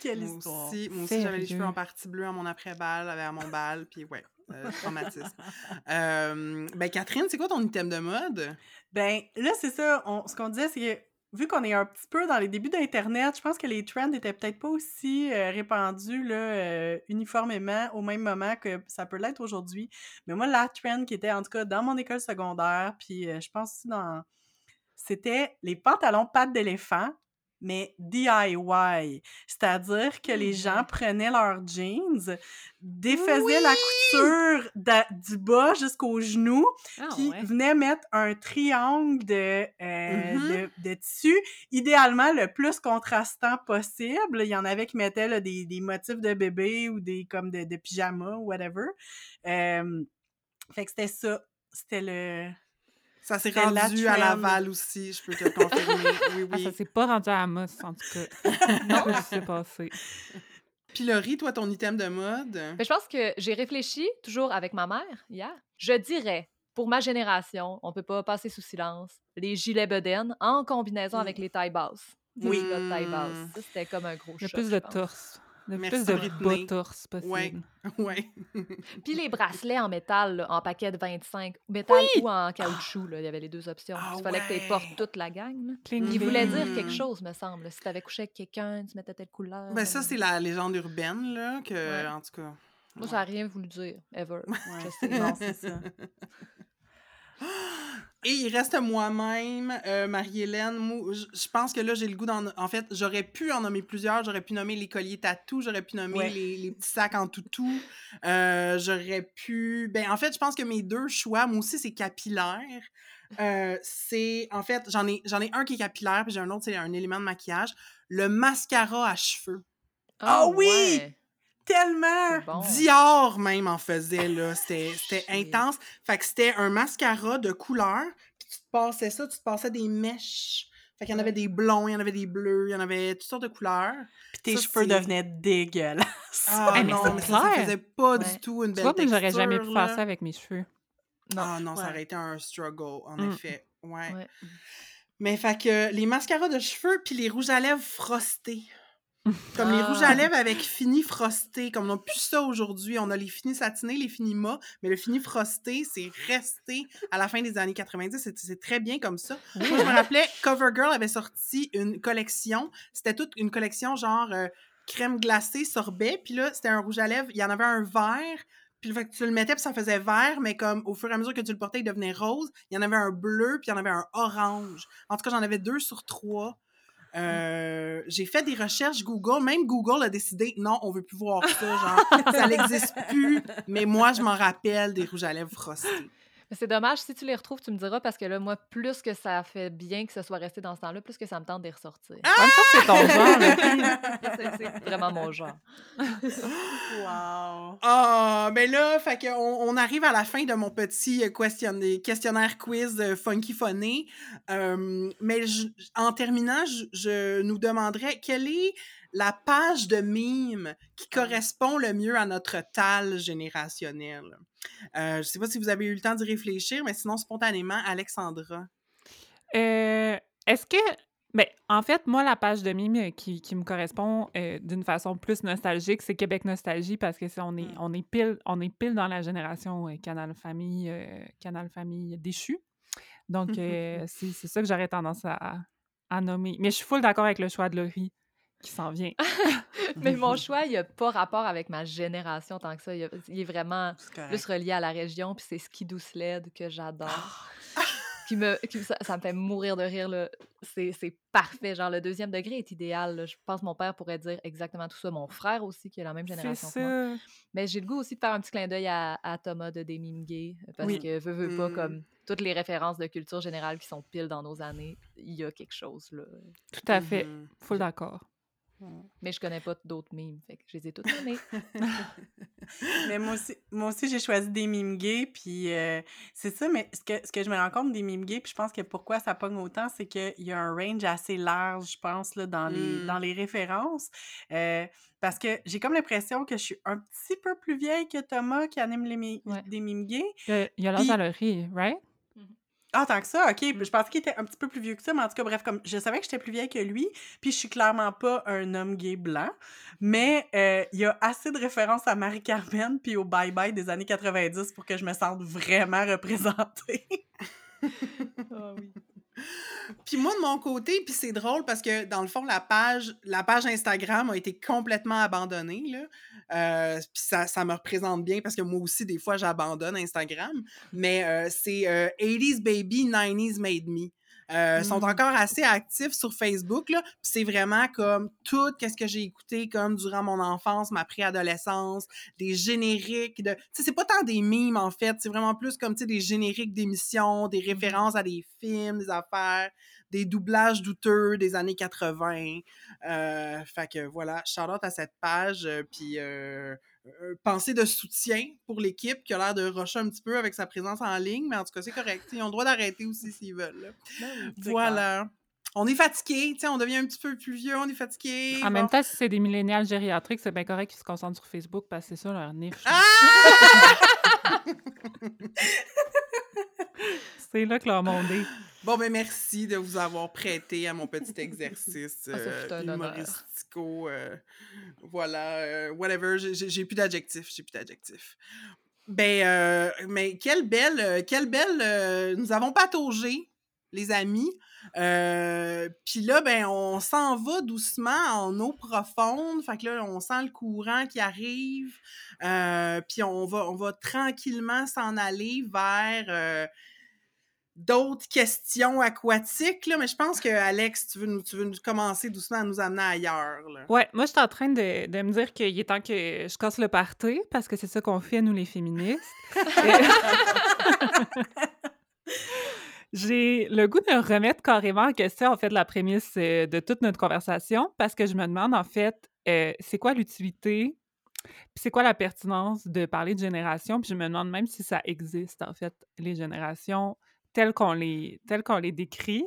Quelle moi histoire. Aussi, moi aussi, j'avais les cheveux en partie bleus à mon après-bal, à mon bal, puis ouais, euh, (laughs) traumatisme. euh, ben, Catherine, c'est quoi ton item de mode? Ben, là, c'est ça. On, ce qu'on disait, c'est que vu qu'on est un petit peu dans les débuts d'Internet, je pense que les trends étaient peut-être pas aussi euh, répandus euh, uniformément au même moment que ça peut l'être aujourd'hui. Mais moi, la trend qui était en tout cas dans mon école secondaire, puis euh, je pense aussi dans. C'était les pantalons pattes d'éléphant mais DIY. C'est-à-dire que les gens mmh prenaient leurs jeans, défaisaient la couture du bas jusqu'au genou, ah puis venaient mettre un triangle de, euh, mmh de, tissu, idéalement le plus contrastant possible. Il y en avait qui mettaient des, des, motifs de bébé ou des comme de, de pyjama ou whatever. fait que c'était ça. C'était le ça s'est rendu à Laval aussi, je peux te confirmer. (laughs) Oui, ah, oui. ça s'est pas rendu à Amos, en tout cas. (laughs) non, ce qui s'est passé. Puis Laurie, toi, ton item de mode? Ben, je pense que j'ai réfléchi, toujours avec ma mère, hier. Je dirais, pour ma génération, on peut pas passer sous silence, les gilets bedaines en combinaison avec les tailles basses. Oui. Les taille basse. C'était comme un gros choc. Il y a plus de torse. Le plus de bas torse possible. Ouais. (laughs) ouais. Puis les bracelets en métal, en paquet de 25, métal ou en caoutchouc, là, il y avait les deux options. Ah il fallait que tu portes toute la gang. Il voulait dire quelque chose, me semble. Si tu avais couché avec quelqu'un, tu mettais telle couleur. Ben ça, c'est la légende urbaine, là, que, en tout cas... Moi, ça n'a rien voulu dire, ever. Je sais, non, c'est ça. (laughs) Et il reste moi-même, euh, Marie-Hélène. Je pense que là, j'ai le goût d'en. En fait, j'aurais pu en nommer plusieurs. J'aurais pu nommer les colliers tatou, j'aurais pu nommer les, petits sacs en toutou. Euh, j'aurais pu. Ben, en fait, je pense que mes deux choix, moi aussi, c'est capillaire. Euh, c'est. En fait, j'en ai, j'en ai un qui est capillaire, puis j'ai un autre, c'est un élément de maquillage. Le mascara à cheveux. Ah oh, oui! Tellement! Dior même en faisait, là. C'était intense. Fait que c'était un mascara de couleur, puis tu te passais ça, tu te passais des mèches. Fait qu'il y en avait des blonds, il y en avait des bleus, il y en avait toutes sortes de couleurs. Puis tes cheveux devenaient dégueulasses. Ah non, mais ça, faisait pas du tout une belle Tu vois, j'aurais jamais pu faire ça avec mes cheveux. Non, ah non, ça aurait été un struggle, en mm. effet. Ouais. Mais fait que les mascaras de cheveux puis les rouges à lèvres frostés. Comme les rouges à ah. lèvres avec fini frosté. Comme on n'a plus ça aujourd'hui. On a les finis satinés, les finis mat, mais le fini frosté, c'est resté à la fin des années 90. C'est très bien comme ça. Moi, je me rappelais, CoverGirl avait sorti une collection. C'était toute une collection genre euh, crème glacée, sorbet. Puis là, c'était un rouge à lèvres. Il y en avait un vert. Puis fait que tu le mettais, puis ça faisait vert, mais comme au fur et à mesure que tu le portais, il devenait rose. Il y en avait un bleu, puis il y en avait un orange. En tout cas, j'en avais deux sur trois. Euh, j'ai fait des recherches Google. Même Google a décidé non, on veut plus voir ça. Genre, (laughs) ça n'existe plus. Mais moi, je m'en rappelle des rouges à lèvres frostés. C'est dommage, si tu les retrouves, tu me diras, parce que là, moi, plus que ça fait bien que ce soit resté dans ce temps-là, plus que ça me tente de les ressortir. Ah! c'est ton genre. (laughs) c'est vraiment mon genre. wow! Ah, ben là, fait qu'on on arrive à la fin de mon petit questionnaire, questionnaire quiz funky funny. Euh, mais en terminant, je, je nous demanderais quelle est la page de mime qui correspond le mieux à notre tal générationnel? Euh, je ne sais pas si vous avez eu le temps d'y réfléchir, mais sinon, spontanément, Alexandra. Euh, est-ce que. Ben, en fait, moi, la page de mime qui, qui me correspond euh, d'une façon plus nostalgique, c'est Québec Nostalgie parce que on est, mmh. on, est pile, on est pile dans la génération Canal Famille, Canal Famille déchu. Donc, (laughs) c'est ça que j'aurais tendance à, à, nommer. Mais je suis full d'accord avec le choix de Laurie qui s'en vient. (laughs) Mais mon choix, il n'a pas rapport avec ma génération tant que ça. Il, est vraiment plus relié à la région, puis c'est Skidoo Sled que j'adore. Ah! (laughs) qui me, ça, me fait mourir de rire. C'est parfait. Genre, le deuxième degré est idéal. Je pense que mon père pourrait dire exactement tout ça. Mon frère aussi, qui est la même génération que moi. Mais j'ai le goût aussi de faire un petit clin d'œil à, Thomas de Demi Gay, parce que veut, veut pas, mmh. comme toutes les références de culture générale qui sont pile dans nos années, il y a quelque chose là. Tout à fait. Mmh Full d'accord. Mais je connais pas d'autres mimes, fait que je les ai toutes aimées. (laughs) (laughs) mais moi aussi, moi aussi j'ai choisi des mimes gays, puis euh, c'est ça, mais ce que, ce que je me rends compte des mimes gays, puis je pense que pourquoi ça pogne autant, c'est qu'il y a un range assez large, je pense, là, dans, les, dans mmh. les références. Euh, parce que j'ai comme l'impression que je suis un petit peu plus vieille que Thomas qui anime les des mimes gays. Il y a l'âge à right? Ah, tant que ça, ok. Je pensais qu'il était un petit peu plus vieux que ça, mais en tout cas, bref, comme je savais que j'étais plus vieille que lui, puis je suis clairement pas un homme gay blanc, mais euh, il y a assez de références à Marie-Carmen puis au Bye Bye des années 90 pour que je me sente vraiment représentée. (laughs) ah oui. Puis moi, de mon côté, c'est drôle parce que dans le fond, la page, la page Instagram a été complètement abandonnée. Euh, puis ça, ça, me représente bien parce que moi aussi, des fois, j'abandonne Instagram. Mais euh, c'est 80s euh, Baby, 90s Made Me. Euh, sont mmh. encore assez actifs sur Facebook. Là. c'est vraiment comme tout ce que j'ai écouté comme durant mon enfance, ma préadolescence, des génériques de. c'est pas tant des mimes en fait, c'est vraiment plus comme des génériques d'émissions, des mmh références à des films, des affaires, des doublages douteux des années 80. Euh, fait que voilà, shout out à cette page. Euh, puis euh, pensée de soutien pour l'équipe qui a l'air de rusher un petit peu avec sa présence en ligne, mais en tout cas, c'est correct. Ils ont le droit d'arrêter aussi s'ils veulent. Ben voilà. On est fatigué, on devient un petit peu plus vieux, on est fatigué. En même temps, si c'est des millénials gériatriques, c'est bien correct qu'ils se concentrent sur Facebook parce que c'est ça leur niche. Ah! (laughs) c'est là que leur monde est. Bon, ben merci de vous avoir prêté à mon petit exercice (laughs) ah, euh, humoristico. Euh, voilà, euh, whatever, j'ai plus d'adjectifs, j'ai plus d'adjectifs. Ben, mais quelle belle, quelle belle, nous avons pataugé, les amis. Puis là, ben, on s'en va doucement en eau profonde. Fait que là, on sent le courant qui arrive. Puis on va, on va tranquillement s'en aller vers d'autres questions aquatiques, là, mais je pense que Alex, tu veux, nous, tu veux nous commencer doucement à nous amener ailleurs. Là. Ouais, moi, je suis en train de, de me dire qu'il est temps que je casse le party, parce que c'est ça qu'on fait, nous, les féministes. (laughs) J'ai le goût de remettre carrément en question, en fait, la prémisse euh, de toute notre conversation, parce que je me demande, en fait, euh, c'est quoi l'utilité c'est quoi la pertinence de parler de génération? Puis je me demande même si ça existe, en fait, les générations tels qu'on les, qu'on les décrit.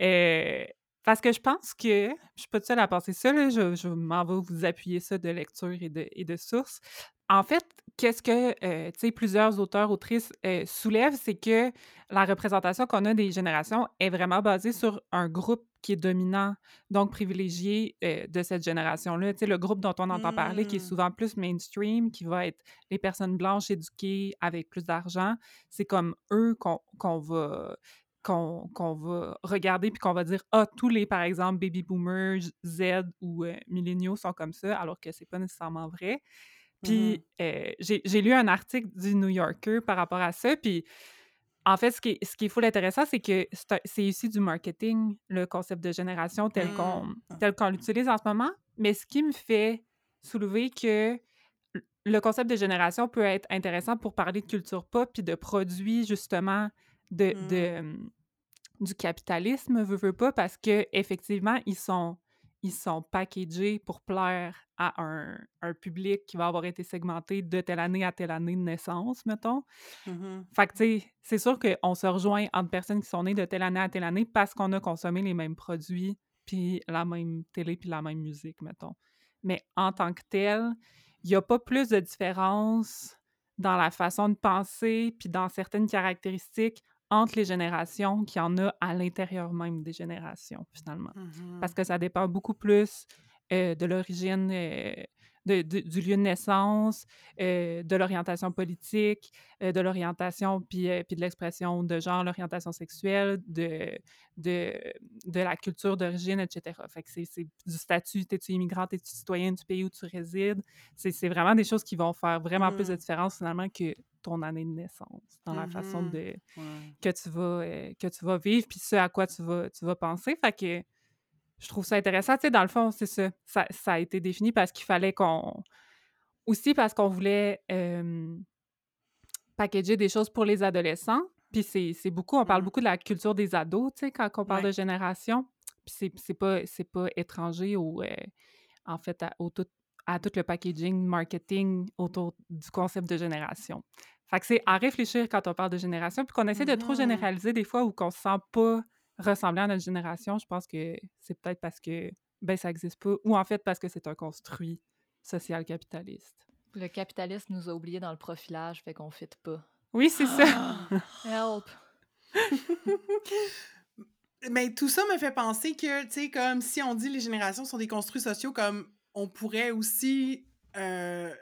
Euh, parce que je pense que, je suis pas seule à penser ça, je, je m'en vais vous appuyer ça de lecture et de, et de sources. En fait, qu'est-ce que euh, plusieurs auteurs, autrices euh, soulèvent, c'est que la représentation qu'on a des générations est vraiment basée sur un groupe qui est dominant, donc privilégié euh, de cette génération-là. Le groupe dont on entend parler, qui est mmh. souvent plus mainstream, qui va être les personnes blanches éduquées avec plus d'argent, c'est comme eux qu'on va qu'on va regarder puis qu'on va dire ah tous les par exemple baby boomers Z ou milléniaux sont comme ça alors que c'est pas nécessairement vrai puis mmh j'ai lu un article du New Yorker par rapport à ça. Puis en fait, ce qui est, ce qui est fou intéressant, c'est que c'est ici du marketing, le concept de génération tel mmh. qu'on tel qu'on l'utilise en ce moment. Mais ce qui me fait soulever que le concept de génération peut être intéressant pour parler de culture pop puis de produits justement de, de mmh. du capitalisme, veut, veut pas, parce que effectivement ils sont ils sont packagés pour plaire à un, public qui va avoir été segmenté de telle année à telle année de naissance, mettons. Mmh fait que, tu sais, c'est sûr qu'on se rejoint entre personnes qui sont nées de telle année à telle année parce qu'on a consommé les mêmes produits, puis la même télé, puis la même musique, mettons. Mais en tant que tel, il n'y a pas plus de différence dans la façon de penser, puis dans certaines caractéristiques entre les générations qu'il y en a à l'intérieur même des générations, finalement. Parce mmh que ça dépend beaucoup plus euh, de l'origine, euh, du lieu de naissance, euh, de l'orientation politique, de l'orientation puis, puis de l'expression de genre, l'orientation sexuelle, de, de, de la culture d'origine, etc. Fait que c'est du statut, t'es-tu immigrant, t'es-tu citoyen du pays où tu résides? C'est vraiment des choses qui vont faire vraiment plus de mmh. différence, finalement, que ton année de naissance, dans la façon mmh de que tu vas que tu vas vivre, puis ce à quoi tu vas tu vas penser. Fait que je trouve ça intéressant. Tu sais, dans le fond, c'est ça. ça. a été défini parce qu'il fallait qu'on. Aussi parce qu'on voulait euh, packager des choses pour les adolescents. Puis c'est beaucoup, on parle mmh beaucoup de la culture des ados, tu sais, quand on parle de génération. Puis c'est pas, pas étranger au, en fait, à, au tout, à tout le packaging, marketing autour du concept de génération. Fait que c'est à réfléchir quand on parle de génération, puis qu'on essaie de trop Mhm. généraliser des fois ou qu'on se sent pas ressembler à notre génération. Je pense que c'est peut-être parce que ben ça existe pas, ou en fait parce que c'est un construit social capitaliste. Le capitaliste nous a oubliés dans le profilage, fait qu'on fit pas. Oui, c'est ça. (laughs) Help! (laughs) Mais tout ça me fait penser que, tu sais, comme si on dit les générations sont des construits sociaux, comme on pourrait aussi euh,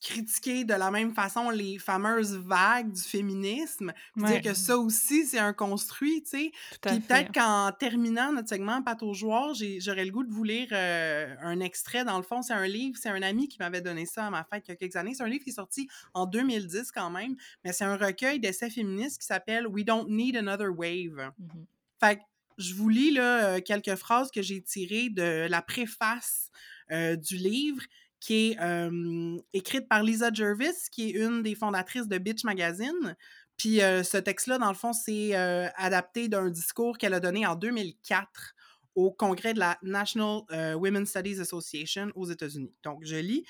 critiquer de la même façon les fameuses vagues du féminisme, Ouais. dire que ça aussi, c'est un construit, tu sais. Puis peut-être qu'en terminant notre segment Pâte aux joueurs, j'aurais le goût de vous lire euh, un extrait. Dans le fond, c'est un livre, c'est un ami qui m'avait donné ça à ma fête il y a quelques années. C'est un livre qui est sorti en 2010 quand même, mais c'est un recueil d'essais féministes qui s'appelle We Don't Need Another Wave. Mhm. Fait que je vous lis là, euh, quelques phrases que j'ai tirées de la préface euh, du livre qui est écrite par Lisa Jervis, qui est une des fondatrices de Bitch Magazine. Puis ce texte-là, dans le fond, c'est adapté d'un discours qu'elle a donné en 2004 au congrès de la National Women's Studies Association aux États-Unis. Donc, je lis.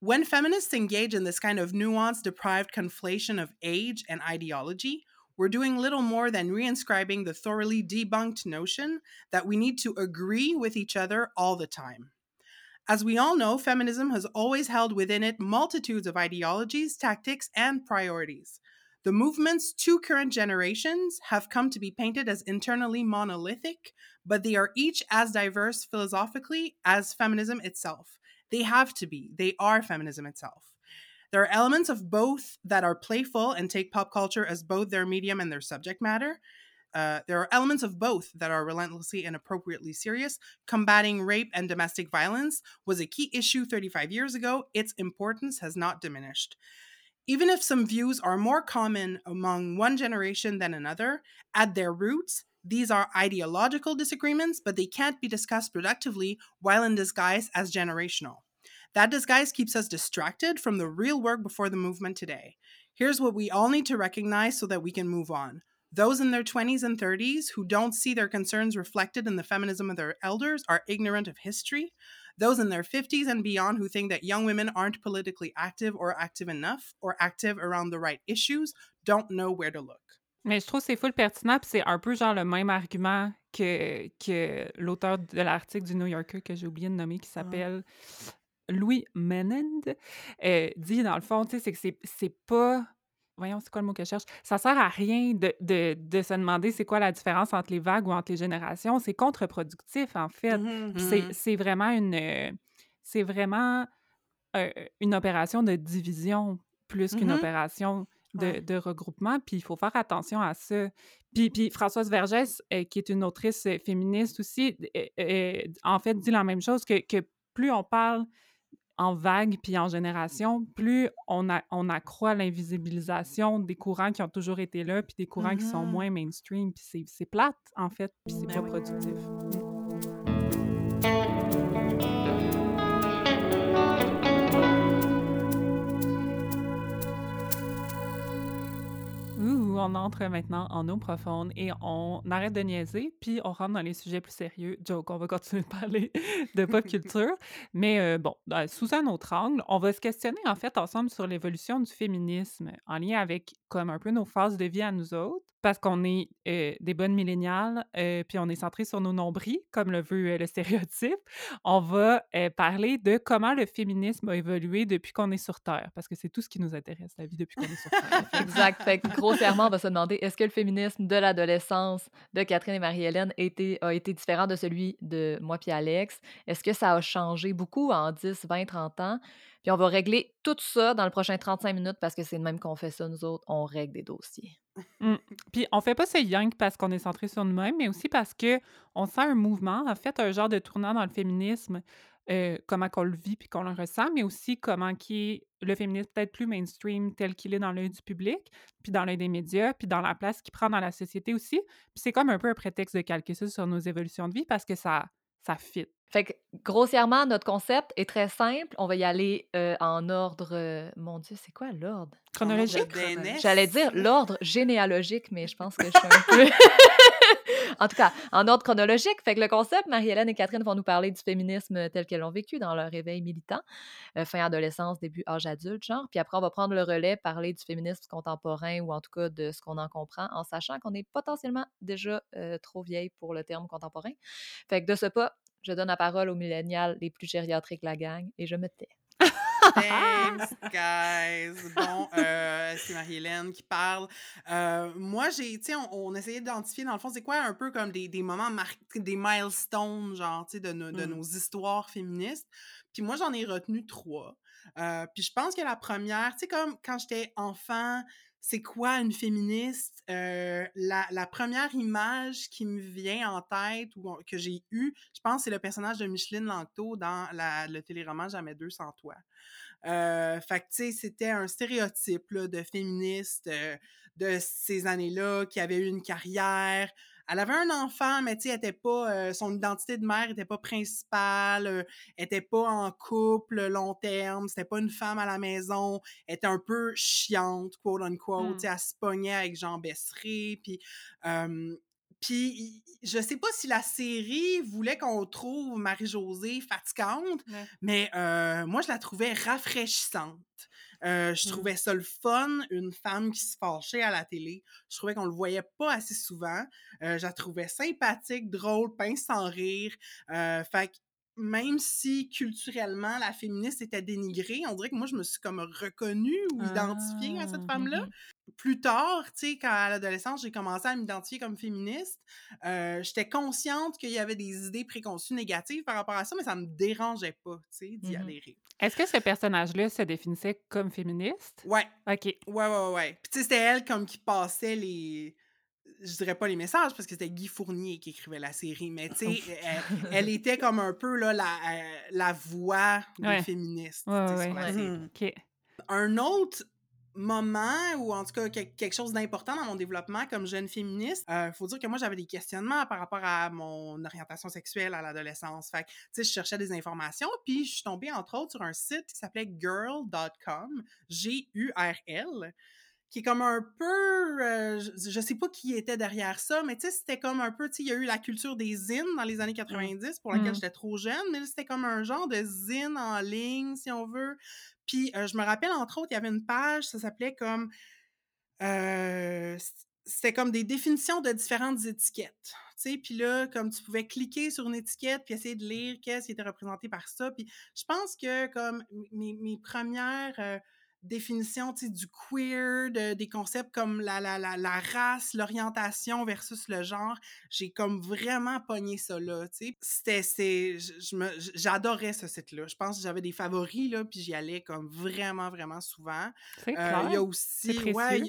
When feminists engage in this kind of nuanced, deprived conflation of age and ideology, we're doing little more than reinscribing the thoroughly debunked notion that we need to agree with each other all the time. As we all know, feminism has always held within it multitudes of ideologies, tactics, and priorities. The movement's two current generations have come to be painted as internally monolithic, but they are each as diverse philosophically as feminism itself. They have to be. They are feminism itself. There are elements of both that are playful and take pop culture as both their medium and their subject matter. Uh, there are elements of both that are relentlessly and appropriately serious. Combating rape and domestic violence was a key issue 35 years ago. Its importance has not diminished. Even if some views are more common among one generation than another, at their roots, these are ideological disagreements, but they can't be discussed productively while in disguise as generational. That disguise keeps us distracted from the real work before the movement today. Here's what we all need to recognize so that we can move on. Those in their 20s and 30s who don't see their concerns reflected in the feminism of their elders are ignorant of history. Those in their 50s and beyond who think that young women aren't politically active or active enough or active around the right issues don't know where to look. Mais je trouve que c'est full pertinent, puis c'est un peu genre le même argument que, que l'auteur de l'article du New Yorker que j'ai oublié de nommer, qui s'appelle Louis Menand, euh, dit dans le fond, tu sais, c'est que c'est pas. Voyons, c'est quoi le mot que je cherche? Ça sert à rien de, de, de se demander c'est quoi la différence entre les vagues ou entre les générations. C'est contre-productif, en fait. Puis c'est- vraiment une. C'est vraiment euh, une opération de division plus qu'une Mhm. opération de, Ouais. de regroupement. Puis il faut faire attention à ça. Puis, puis Françoise Vergès, euh, qui est une autrice euh, féministe aussi, euh, en fait, dit la même chose que, que plus on parle en vague puis en génération, plus on, a, on accroît l'invisibilisation des courants qui ont toujours été là puis des courants qui sont Mhm. moins mainstream. Puis c'est- c'est plate, en fait, puis c'est Ben pas oui. productif. On entre maintenant en eau profonde et on arrête de niaiser, puis on rentre dans les sujets plus sérieux. Joke, on va continuer de parler (laughs) de pop culture. Mais euh, bon, euh, sous un autre angle, on va se questionner en fait ensemble sur l'évolution du féminisme en lien avec comme un peu nos phases de vie à nous autres, parce qu'on est euh, des bonnes milléniales, euh, puis on est centré sur nos nombris, comme le veut euh, le (laughs) stéréotype. On va parler de comment le féminisme a évolué depuis qu'on est sur Terre, parce que c'est tout ce qui nous intéresse, la vie depuis qu'on est sur Terre. (laughs) Exact. Fait que grossièrement, on va se (laughs) demander est-ce que le féminisme de l'adolescence de Catherine et Marie-Hélène a été différent de celui de moi puis Alex? Est-ce que ça a changé beaucoup en 10, 20, 30 ans? Puis on va régler tout ça dans le prochain 35 minutes parce que c'est de même qu'on fait ça, nous autres. On règle des dossiers. Puis on fait pas ça young parce qu'on est centré sur nous-mêmes, mais aussi parce que on sent un mouvement, en fait, un genre de tournant dans le féminisme, euh, comment qu'on le vit puis qu'on le ressent, mais aussi comment qui le féminisme peut-être plus mainstream tel qu'il est dans l'œil du public, puis dans l'œil des médias, puis dans la place qu'il prend dans la société aussi. Puis c'est comme un peu un prétexte de calquer ça sur nos évolutions de vie parce que ça ça fit. Fait que, grossièrement, notre concept est très simple. On va y aller euh, en ordre. euh, mon Dieu, c'est quoi l'ordre? Chronologique? DNS. J'allais dire (laughs) l'ordre généalogique, mais je pense que je suis un peu. (laughs) en tout cas, en ordre chronologique. Fait que le concept, Marie-Hélène et Catherine vont nous parler du féminisme tel qu'elles l'ont vécu dans leur réveil militant, euh, fin adolescence, début âge adulte, genre. Puis après, on va prendre le relais, parler du féminisme contemporain ou en tout cas de ce qu'on en comprend, en sachant qu'on est potentiellement déjà euh, trop vieille pour le terme contemporain. Fait que de ce pas, je donne la parole aux millénials les plus gériatriques de la gang et je me tais. Thanks, (laughs) guys. Bon, euh, c'est Marie-Hélène qui parle. Euh, moi, j'ai, tu on, on essayait d'identifier, dans le fond, c'est quoi un peu comme des, des moments marqués, des milestones, genre, tu sais, de, nos- de Mm. nos histoires féministes. Puis moi, j'en ai retenu trois. Euh, puis je pense que la première, tu sais, comme quand j'étais enfant, c'est quoi une féministe? Euh, la, la première image qui me vient en tête ou que j'ai eue, je pense, c'est le personnage de Micheline Langto dans la, le téléroman Jamais deux sans toi. Euh, fait tu sais, c'était un stéréotype là, de féministe euh, de ces années-là qui avait eu une carrière. Elle avait un enfant, mais tu sais, elle était pas, euh, son identité de mère était pas principale, euh, elle était pas en couple long terme, c'était pas une femme à la maison, elle était un peu chiante, quote unquote, Mm. tu sais, elle se pognait avec Jean Besseré, puis euh, puis, je sais pas si la série voulait qu'on trouve Marie-Josée fatigante, Ouais. mais euh, moi, je la trouvais rafraîchissante. Euh, je Mm. trouvais ça le fun, une femme qui se fâchait à la télé. Je trouvais qu'on le voyait pas assez souvent. Euh, je la trouvais sympathique, drôle, pince sans rire. Fait que même si culturellement la féministe était dénigrée, on dirait que moi je me suis comme reconnue ou identifiée à cette Ah, femme-là. Plus tard, tu sais, quand à l'adolescence, j'ai commencé à m'identifier comme féministe, euh, j'étais consciente qu'il y avait des idées préconçues négatives par rapport à ça, mais ça me dérangeait pas, tu sais, d'y Mhm. adhérer. Est-ce que ce personnage-là se définissait comme féministe? Ouais, OK. ouais, ouais, ouais. Puis tu sais, c'était elle comme qui passait les... Je dirais pas les messages, parce que c'était Guy Fournier qui écrivait la série, mais tu sais, elle, elle était comme un peu là, la, euh, la voix des Ouais. féministes Ouais, tu sais, ouais, sur la ouais. série. OK. un autre moment ou en tout cas quel- quelque chose d'important dans mon développement comme jeune féministe, il faut dire que moi j'avais des questionnements par rapport à mon orientation sexuelle à l'adolescence. Fait que, tu sais, je cherchais des informations, puis je suis tombée entre autres sur un site qui s'appelait girl.com, G-U-R-L, qui est comme un peu, euh, je, sais pas qui était derrière ça, mais tu sais, c'était comme un peu, tu sais, il y a eu la culture des zines dans les années 90 pour laquelle Mm. j'étais trop jeune, mais c'était comme un genre de zine en ligne, si on veut. Puis je me rappelle, entre autres, il y avait une page, ça s'appelait comme, c'était comme des définitions de différentes étiquettes. Tu sais, puis là, comme tu pouvais cliquer sur une étiquette puis essayer de lire qu'est-ce qui était représenté par ça. Puis je pense que comme mes, mes premières sais, du queer, de- des concepts comme la, la, la, la race, l'orientation versus le genre, j'ai comme vraiment pogné ça là, tu sais. C'était, c'est, je- je me- j'adorais ce site-là. Je pense que j'avais des favoris, là, puis j'y allais comme vraiment, vraiment souvent. C'est Euh. Il y a aussi, ouais,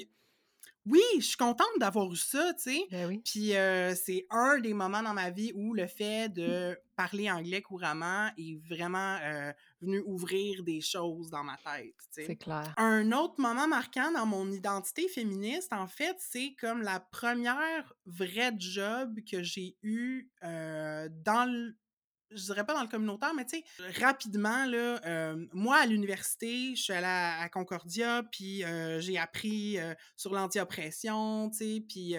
oui, je suis contente d'avoir eu ça, tu sais. Ben oui. Puis euh, c'est un des moments dans ma vie où le fait de parler anglais couramment est vraiment euh, venu ouvrir des choses dans ma tête, tu sais. C'est clair. Un autre moment marquant dans mon identité féministe, en fait, c'est comme la première vraie job que j'ai eue euh, dans le je dirais pas dans le communautaire, mais tu sais, rapidement, là, euh, moi, à l'université, je suis allée à, Concordia, puis euh, j'ai appris euh, sur l'anti-oppression, tu sais, puis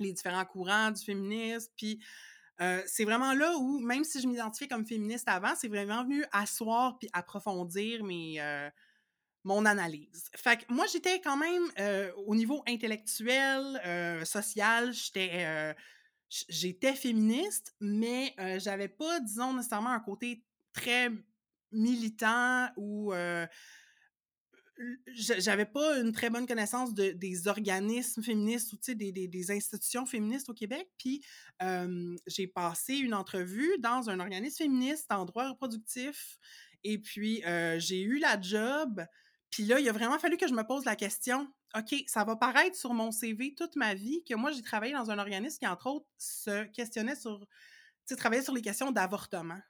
les différents courants du féminisme, puis c'est vraiment là où, même si je m'identifiais comme féministe avant, c'est vraiment venu asseoir puis approfondir mes, mon analyse. Fait que moi, j'étais quand même, au niveau intellectuel, social, j'étais... j'étais féministe, mais j'avais pas, disons, nécessairement un côté très militant ou j'avais pas une très bonne connaissance de, des organismes féministes ou des, des, des institutions féministes au Québec. Puis j'ai passé une entrevue dans un organisme féministe en droit reproductif. Et puis j'ai eu la job. Puis là, il a vraiment fallu que je me pose la question OK, ça va paraître sur mon CV toute ma vie que moi, j'ai travaillé dans un organisme qui, entre autres, se questionnait sur, tu sais, travaillait sur les questions d'avortement.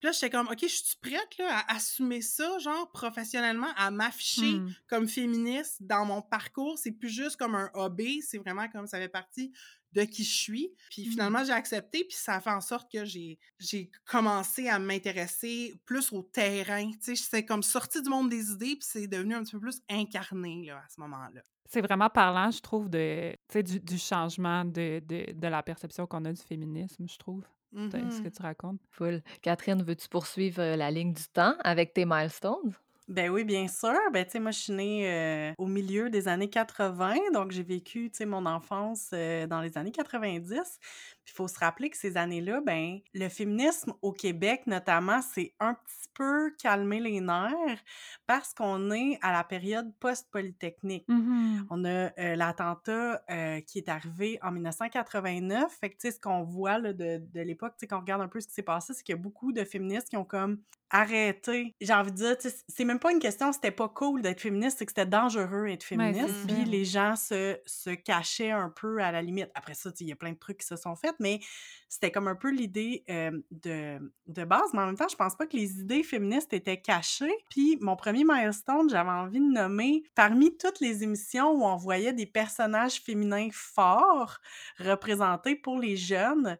Puis là, j'étais comme, OK, je suis prête là, à assumer ça, genre, professionnellement, à m'afficher Hmm. comme féministe dans mon parcours? C'est plus juste comme un hobby, c'est vraiment comme ça fait partie de qui je suis. Puis Mmh. finalement, j'ai accepté, puis ça a fait en sorte que j'ai j'ai commencé à m'intéresser plus au terrain. Tu sais, c'est comme sorti du monde des idées, puis c'est devenu un petit peu plus incarné là, à ce moment-là. C'est vraiment parlant, je trouve, de, tu sais, du, du changement de, de, de la perception qu'on a du féminisme, je trouve. C'est Ce que tu racontes. Full. Catherine, veux-tu poursuivre euh, la ligne du temps avec tes milestones? Ben oui, bien sûr. Ben, tu sais, moi, je suis née euh, au milieu des années 80, donc j'ai vécu, tu sais, mon enfance euh, dans les années 90. Puis il faut se rappeler que ces années-là, ben, le féminisme au Québec, notamment, c'est un petit peu calmé les nerfs parce qu'on est à la période post-polytechnique. Mhm. On a euh, l'attentat euh, qui est arrivé en 1989. Fait que, tu sais, ce qu'on voit là, de, de l'époque, tu sais, quand on regarde un peu ce qui s'est passé, c'est qu'il y a beaucoup de féministes qui ont comme arrêté. J'ai envie de dire, tu sais, c'est même pas une question, c'était pas cool d'être féministe, c'est que c'était dangereux d'être féministe. Puis les gens se, se cachaient un peu à la limite. Après ça, tu sais, il y a plein de trucs qui se sont faits, mais c'était comme un peu l'idée euh, de, de base. Mais en même temps, je pense pas que les idées féministes étaient cachées. Puis mon premier milestone, j'avais envie de nommer parmi toutes les émissions où on voyait des personnages féminins forts représentés pour les jeunes.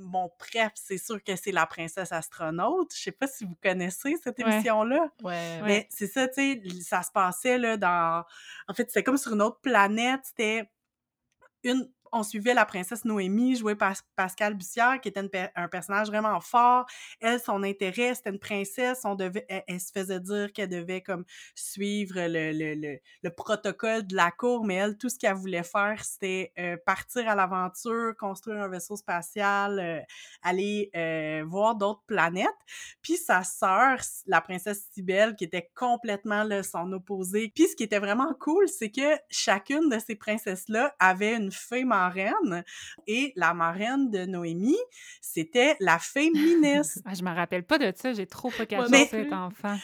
Bon, bref, c'est sûr que c'est la princesse astronaute. Je sais pas si vous connaissez cette Ouais. émission-là. Ouais. Mais c'est ça, tu sais, ça se passait là dans. En fait, c'était comme sur une autre planète. C'était une. On suivait la princesse Noémie, jouée par Pascal Bussière, qui était un personnage vraiment fort. Elle, son intérêt, c'était une princesse. On devait, elle, se faisait dire qu'elle devait comme suivre le, le, le, le protocole de la cour, mais elle, tout ce qu'elle voulait faire, c'était euh, partir à l'aventure, construire un vaisseau spatial, euh, aller euh, voir d'autres planètes. Puis sa sœur, la princesse Sibelle, qui était complètement là, son opposé. Puis ce qui était vraiment cool, c'est que chacune de ces princesses-là avait une fée marraine. Et la marraine de Noémie, c'était la fée ministre. (laughs) Ah, je me rappelle pas de ça, j'ai trop pas caché mais- cet enfant.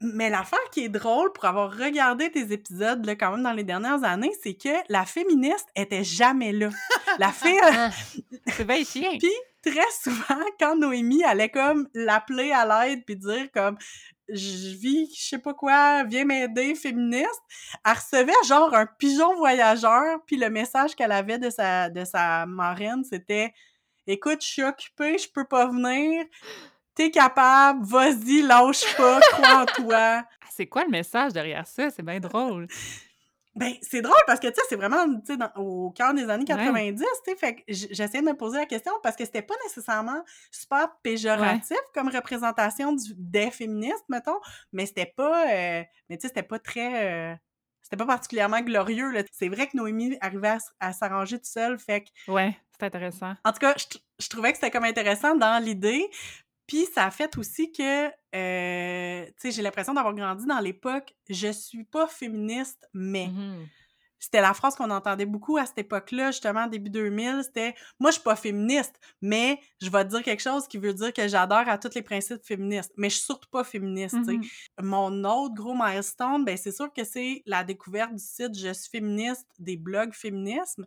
Mais l'affaire qui est drôle pour avoir regardé tes épisodes là, quand même dans les dernières années, c'est que la féministe était jamais là. La (laughs) fée, euh, Ah, C'est bien chien. (laughs) Puis très souvent, quand Noémie allait comme l'appeler à l'aide puis dire comme je vis, je sais pas quoi, viens m'aider, féministe, elle recevait genre un pigeon voyageur, puis le message qu'elle avait de sa, de marraine, c'était Écoute, je suis occupée, je peux pas venir, t'es capable, vas-y, lâche pas, crois en toi. Ah, C'est quoi le message derrière ça? C'est bien drôle. Ben, c'est drôle parce que, tu sais, c'est vraiment, dans- au cœur des années 90, tu sais, fait que j'essayais de me poser la question parce que c'était pas nécessairement super péjoratif comme représentation du, des féministes, mettons, mais c'était pas, euh, mais tu sais, c'était pas très, euh, c'était pas particulièrement glorieux. C'est vrai que Noémie arrivait à, à s'arranger toute seule, fait que, Ouais, c'est intéressant. en tout cas, je, je trouvais que c'était comme intéressant dans l'idée. Puis ça a fait aussi que, euh, tu sais, j'ai l'impression d'avoir grandi dans l'époque, je suis pas féministe, mais. mhm. C'était la phrase qu'on entendait beaucoup à cette époque-là, justement, début 2000, c'était « Moi, je suis pas féministe, mais je vais te dire quelque chose qui veut dire que j'adore à tous les principes féministes, mais je suis surtout pas féministe. Mhm. Mon autre gros milestone, ben c'est sûr que c'est la découverte du site Je suis féministe, des blogs féminisme,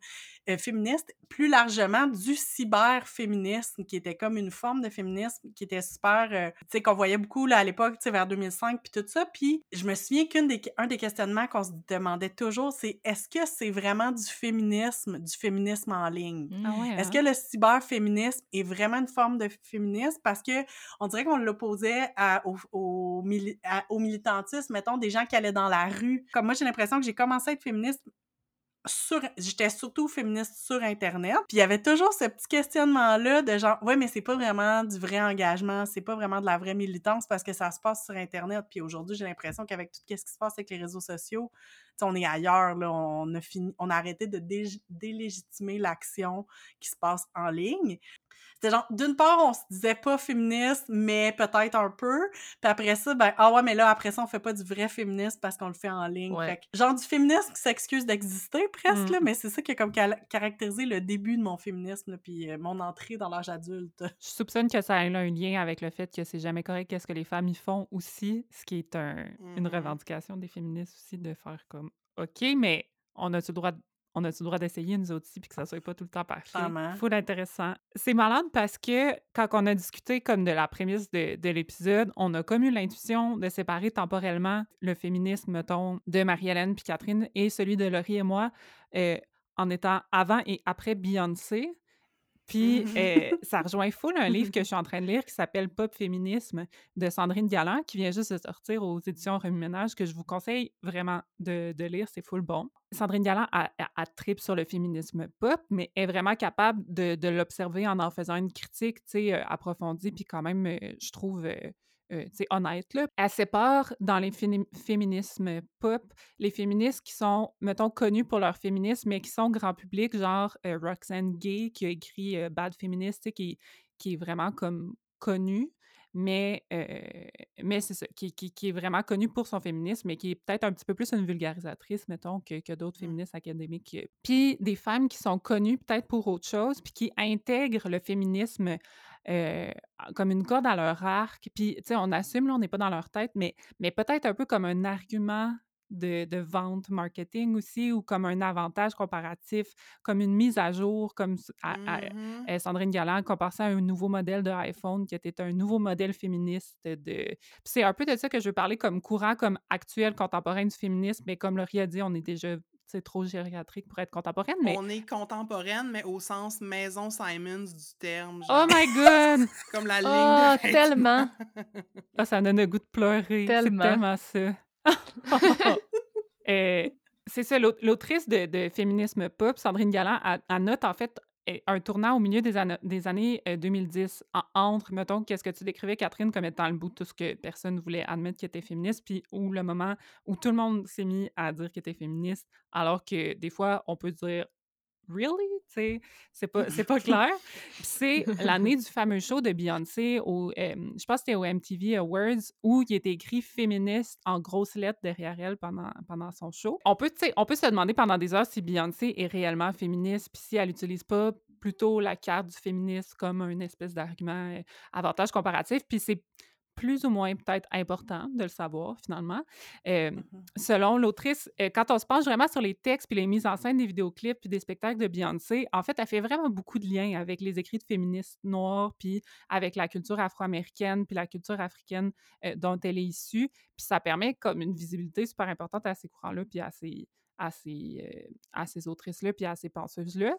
euh, féministes, plus largement du cyberféminisme, qui était comme une forme de féminisme qui était super, euh, tu sais, qu'on voyait beaucoup là, à l'époque, tu sais, vers 2005, puis tout ça. Puis je me souviens qu'un des, un des questionnements qu'on se demandait toujours, c'est est-ce que c'est vraiment du féminisme, du féminisme en ligne? Ah ouais, Est-ce hein? que le cyberféminisme est vraiment une forme de féminisme? Parce que on dirait qu'on l'opposait à- au, au mili- à- au militantisme, mettons, des gens qui allaient dans la rue. Comme moi, j'ai l'impression que j'ai commencé à être féministe sur j'étais surtout féministe sur internet puis il y avait toujours ce petit questionnement là de genre ouais mais c'est pas vraiment du vrai engagement c'est pas vraiment de la vraie militance parce que ça se passe sur internet puis aujourd'hui j'ai l'impression qu'avec tout ce qui se passe avec les réseaux sociaux on est ailleurs là on a fini on a arrêté de dé- délégitimer l'action qui se passe en ligne c'était genre, d'une part, on se disait pas féministe, mais peut-être un peu. Puis après ça, ben, ah ouais, mais là, après ça, on fait pas du vrai féminisme parce qu'on le fait en ligne. Ouais. Fait que, genre du féminisme qui s'excuse d'exister presque, Mm. là, mais c'est ça qui a comme caractérisé le début de mon féminisme, là, puis euh, mon entrée dans l'âge adulte. Je soupçonne que ça ait un lien avec le fait que c'est jamais correct qu'est-ce que les femmes y font aussi, ce qui est un, une Mhm. revendication des féministes aussi de faire comme OK, mais on a-tu le droit de- on a-tu le droit d'essayer nous aussi puis que ça soit pas tout le temps parfait? Full intéressant. C'est malade parce que quand on a discuté comme de la prémisse de, de l'épisode, on a comme eu l'intuition de séparer temporellement le féminisme, mettons, de Marie-Hélène puis Catherine et celui de Laurie et moi. euh, en étant avant et après Beyoncé. Puis euh, ça rejoint full un livre que (laughs) je suis en train de lire qui s'appelle Pop Féminisme de Sandrine Galland, qui vient juste de sortir aux éditions Remue Ménage, que je vous conseille vraiment de, lire, c'est full bon. Sandrine Galland a, a, trip sur le féminisme pop, mais est vraiment capable de, l'observer en en faisant une critique, tu sais, approfondie, puis quand même, je trouve euh, honnête. Là. Elle sépare dans les féminismes pop les féministes qui sont, mettons, connus pour leur féminisme, mais qui sont grand public, genre euh, Roxane Gay, qui a écrit euh, Bad Feminist, qui, qui est vraiment comme connu mais, mais c'est ça, qui, qui, est vraiment connue pour son féminisme, mais qui est peut-être un petit peu plus une vulgarisatrice, mettons, que, que d'autres féministes académiques. Puis des femmes qui sont connues peut-être pour autre chose, puis qui intègrent le féminisme comme une corde à leur arc. Puis, tu sais, on assume, là, on n'est pas dans leur tête, mais, mais peut-être un peu comme un argument de, de, vente marketing aussi, ou comme un avantage comparatif, comme une mise à jour, comme mmh Sandrine Galland comparait à un nouveau modèle de iPhone qui était un nouveau modèle féministe. de C'est un peu de ça que je veux parler comme courant, comme actuel, contemporain du féminisme, mais comme Laurie a dit, on est déjà c'est trop gériatrique pour être contemporaine. Mais... On est contemporaine, mais au sens maison Simons du terme. Oh my God! (laughs) Comme la ligne. Oh, tellement! Ah, ça donne le goût de pleurer. C'est tellement ça. (laughs) Et c'est ça, l'autrice de, de, féminisme pop, Sandrine Galland, a, note en fait un tournant au milieu des, années 2010, euh, entre, mettons, qu'est-ce que tu décrivais, Catherine, comme étant le bout de tout ce que personne ne voulait admettre qui était féministe, puis où le moment où tout le monde s'est mis à dire qu'il était féministe, alors que des fois, on peut dire really? C'est pas, pas (laughs) clair. c'est l'année du fameux show de Beyoncé, au, je pense que c'était au MTV Awards, où il était écrit féministe en grosses lettres derrière elle pendant, pendant son show. On peut, on peut se demander pendant des heures si Beyoncé est réellement féministe, puis si elle n'utilise pas plutôt la carte du féministe comme une espèce d'argument euh, avantage comparatif. Puis c'est plus ou moins peut-être important de le savoir finalement. Mmh selon l'autrice, quand on se penche vraiment sur les textes puis les mises en scène des vidéoclips puis des spectacles de Beyoncé, en fait, elle fait vraiment beaucoup de liens avec les écrits de féministes noirs puis avec la culture afro-américaine puis la culture africaine dont elle est issue. Puis ça permet comme une visibilité super importante à ces courants-là puis à ces, à ces, euh, à ces autrices-là puis à ces penseuses-là.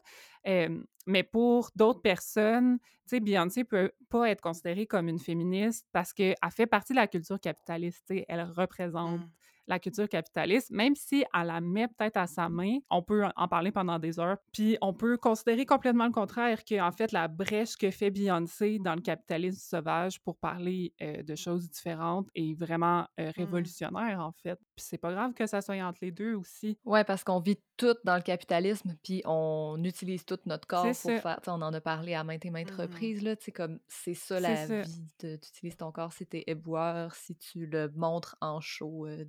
mais pour d'autres personnes, tu sais, Beyoncé peut pas être considérée comme une féministe parce qu'elle fait partie de la culture capitaliste. Elle représente mmh la culture capitaliste, même si elle la met peut-être à sa main, on peut en parler pendant des heures, puis on peut considérer complètement le contraire, qu'en fait, la brèche que fait Beyoncé dans le capitalisme sauvage pour parler euh, de choses différentes est vraiment euh, mmh. révolutionnaire, en fait. Puis c'est pas grave que ça soit entre les deux aussi. Ouais, parce qu'on vit tout dans le capitalisme, puis on utilise tout notre corps pour ça. faire... on en a parlé à maintes et maintes mmh reprises, là, tu comme c'est ça la vie, tu utilises ton corps si t'es éboueur, si tu le montres en show, euh,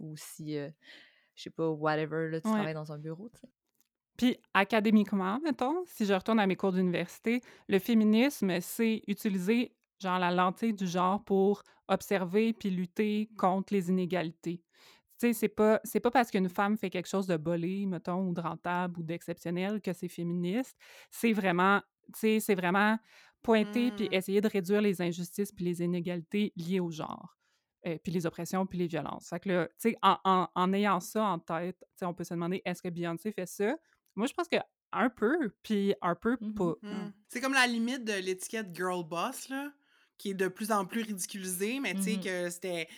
ou si, je sais pas, whatever, là, tu travailles dans un bureau, tu sais. Puis académiquement, mettons, si je retourne à mes cours d'université, le féminisme, c'est utiliser genre la lentille du genre pour observer puis lutter contre les inégalités. Tu sais, c'est pas, c'est pas parce qu'une femme fait quelque chose de bolé, mettons, ou de rentable ou d'exceptionnel que c'est féministe. C'est vraiment, tu sais, c'est vraiment pointer puis mmh. essayer de réduire les injustices puis les inégalités liées au genre. Euh, puis les oppressions, puis les violences. Fait que là, tu sais, en, en, ayant ça en tête, on peut se demander, est-ce que Beyoncé fait ça? Moi, je pense que un peu, puis un peu pas. Mmh. Mmh. C'est comme la limite de l'étiquette girl boss, là, qui est de plus en plus ridiculisée, mais tu sais que c'était...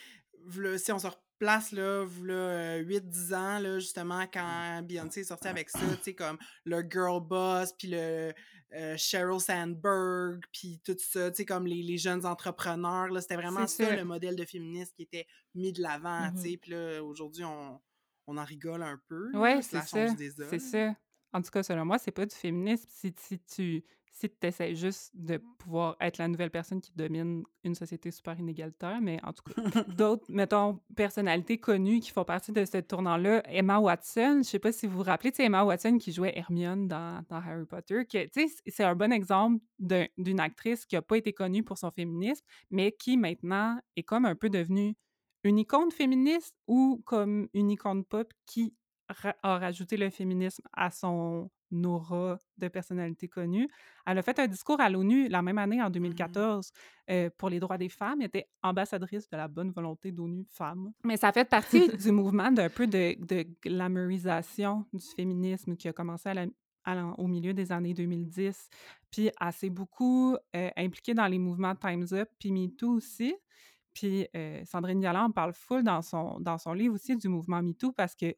Si on se place, là, là 8-10 ans, là, justement, quand Beyoncé est sortie avec ça, tu sais, comme le girl boss, puis le euh, Sheryl Sandberg, puis tout ça, tu sais, comme les, les, jeunes entrepreneurs, là, c'était vraiment ça, le modèle de féministe qui était mis de l'avant, tu mmh sais, puis là, aujourd'hui, on, on, en rigole un peu. Ouais, c'est ça, c'est ça. En tout cas, selon moi, c'est pas du féminisme. Si, si tu si essaies juste de pouvoir être la nouvelle personne qui domine une société super inégalitaire, mais en tout cas, (laughs) d'autres, mettons, personnalités connues qui font partie de ce tournant-là, Emma Watson, je sais pas si vous vous rappelez, c'est Emma Watson qui jouait Hermione dans, dans Harry Potter, que, c'est un bon exemple d'une actrice qui a pas été connue pour son féminisme, mais qui maintenant est comme un peu devenue une icône féministe ou comme une icône pop qui a rajouté le féminisme à son aura de personnalité connue. Elle a fait un discours à l'ONU la même année, en 2014, mmh. pour les droits des femmes. Elle était ambassadrice de la bonne volonté d'ONU Femmes. Mais ça fait (laughs) partie du mouvement d'un peu de, de glamorisation du féminisme qui a commencé au milieu des années 2010. Puis elle s'est beaucoup impliquée dans les mouvements Time's Up, puis MeToo aussi. Puis Sandrine Diallo en parle full dans son, dans son livre aussi du mouvement MeToo parce que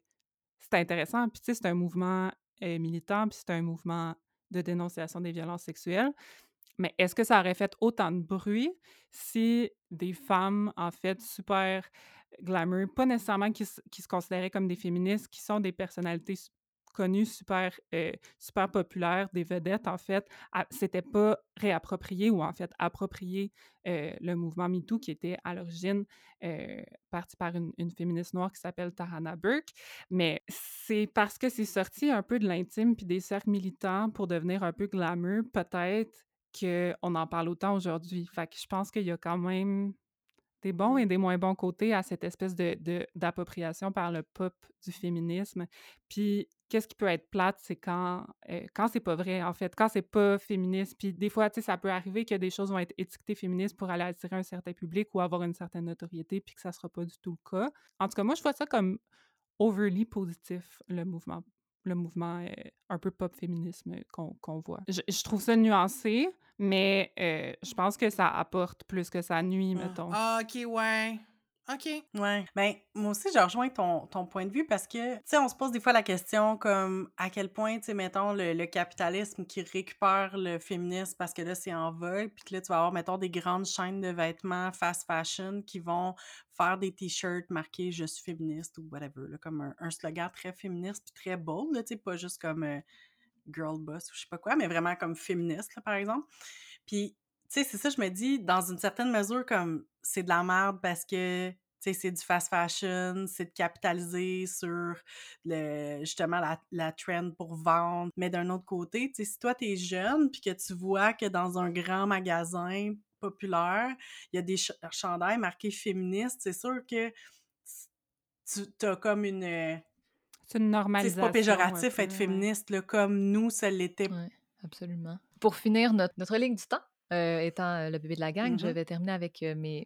c'est intéressant. Puis tu sais, c'est un mouvement militant, puis c'est un mouvement de dénonciation des violences sexuelles. Mais est-ce que ça aurait fait autant de bruit si des femmes, en fait, super glamour, pas nécessairement qui, qui se considéraient comme des féministes, qui sont des personnalités connues, super, euh, super populaires, des vedettes, en fait, c'était pas réapproprié ou en fait approprié euh, le mouvement MeToo qui était à l'origine euh, parti par une, féministe noire qui s'appelle Tarana Burke. Mais c'est parce que c'est sorti un peu de l'intime puis des cercles militants pour devenir un peu glamour, peut-être qu'on en parle autant aujourd'hui. Fait que je pense qu'il y a quand même des bons et des moins bons côtés à cette espèce de, d'appropriation par le pop du féminisme. Puis, qu'est-ce qui peut être plate, c'est quand, euh, quand c'est pas vrai, en fait, quand c'est pas féministe. Puis, des fois, tu sais, ça peut arriver que des choses vont être étiquetées féministes pour aller attirer un certain public ou avoir une certaine notoriété, puis que ça sera pas du tout le cas. En tout cas, moi, je vois ça comme overly positif, le mouvement le mouvement euh, un peu pop féminisme qu'on voit. Je, trouve ça nuancé, mais euh, je pense que ça apporte plus que ça nuit, ah. mettons. Ah, ok, ouais. OK. Ouais. Ben, moi aussi, je rejoins ton, ton point de vue parce que, tu sais, on se pose des fois la question comme à quel point, tu sais, mettons, le, capitalisme qui récupère le féminisme parce que là, c'est en vogue, puis que là, tu vas avoir, mettons, des grandes chaînes de vêtements fast fashion qui vont faire des t-shirts marqués « Je suis féministe » ou whatever, là, comme un, slogan très féministe puis très bold, tu sais, pas juste comme euh, girl boss ou je sais pas quoi, mais vraiment comme féministe, là, par exemple. Puis, tu sais, c'est ça, je me dis, dans une certaine mesure, comme c'est de la merde parce que c'est du fast fashion, c'est de capitaliser sur le, justement la, la trend pour vendre. Mais d'un autre côté, si toi, tu es jeune puis que tu vois que dans un grand magasin populaire, il y a des chandails marqués féministes, c'est sûr que tu as comme une... C'est une normalisation. C'est pas péjoratif être féministe, là, comme nous, ça l'était. Oui, absolument. Pour finir notre, notre ligne du temps, euh, étant le bébé de la gang, je mm-hmm. vais terminer avec mes,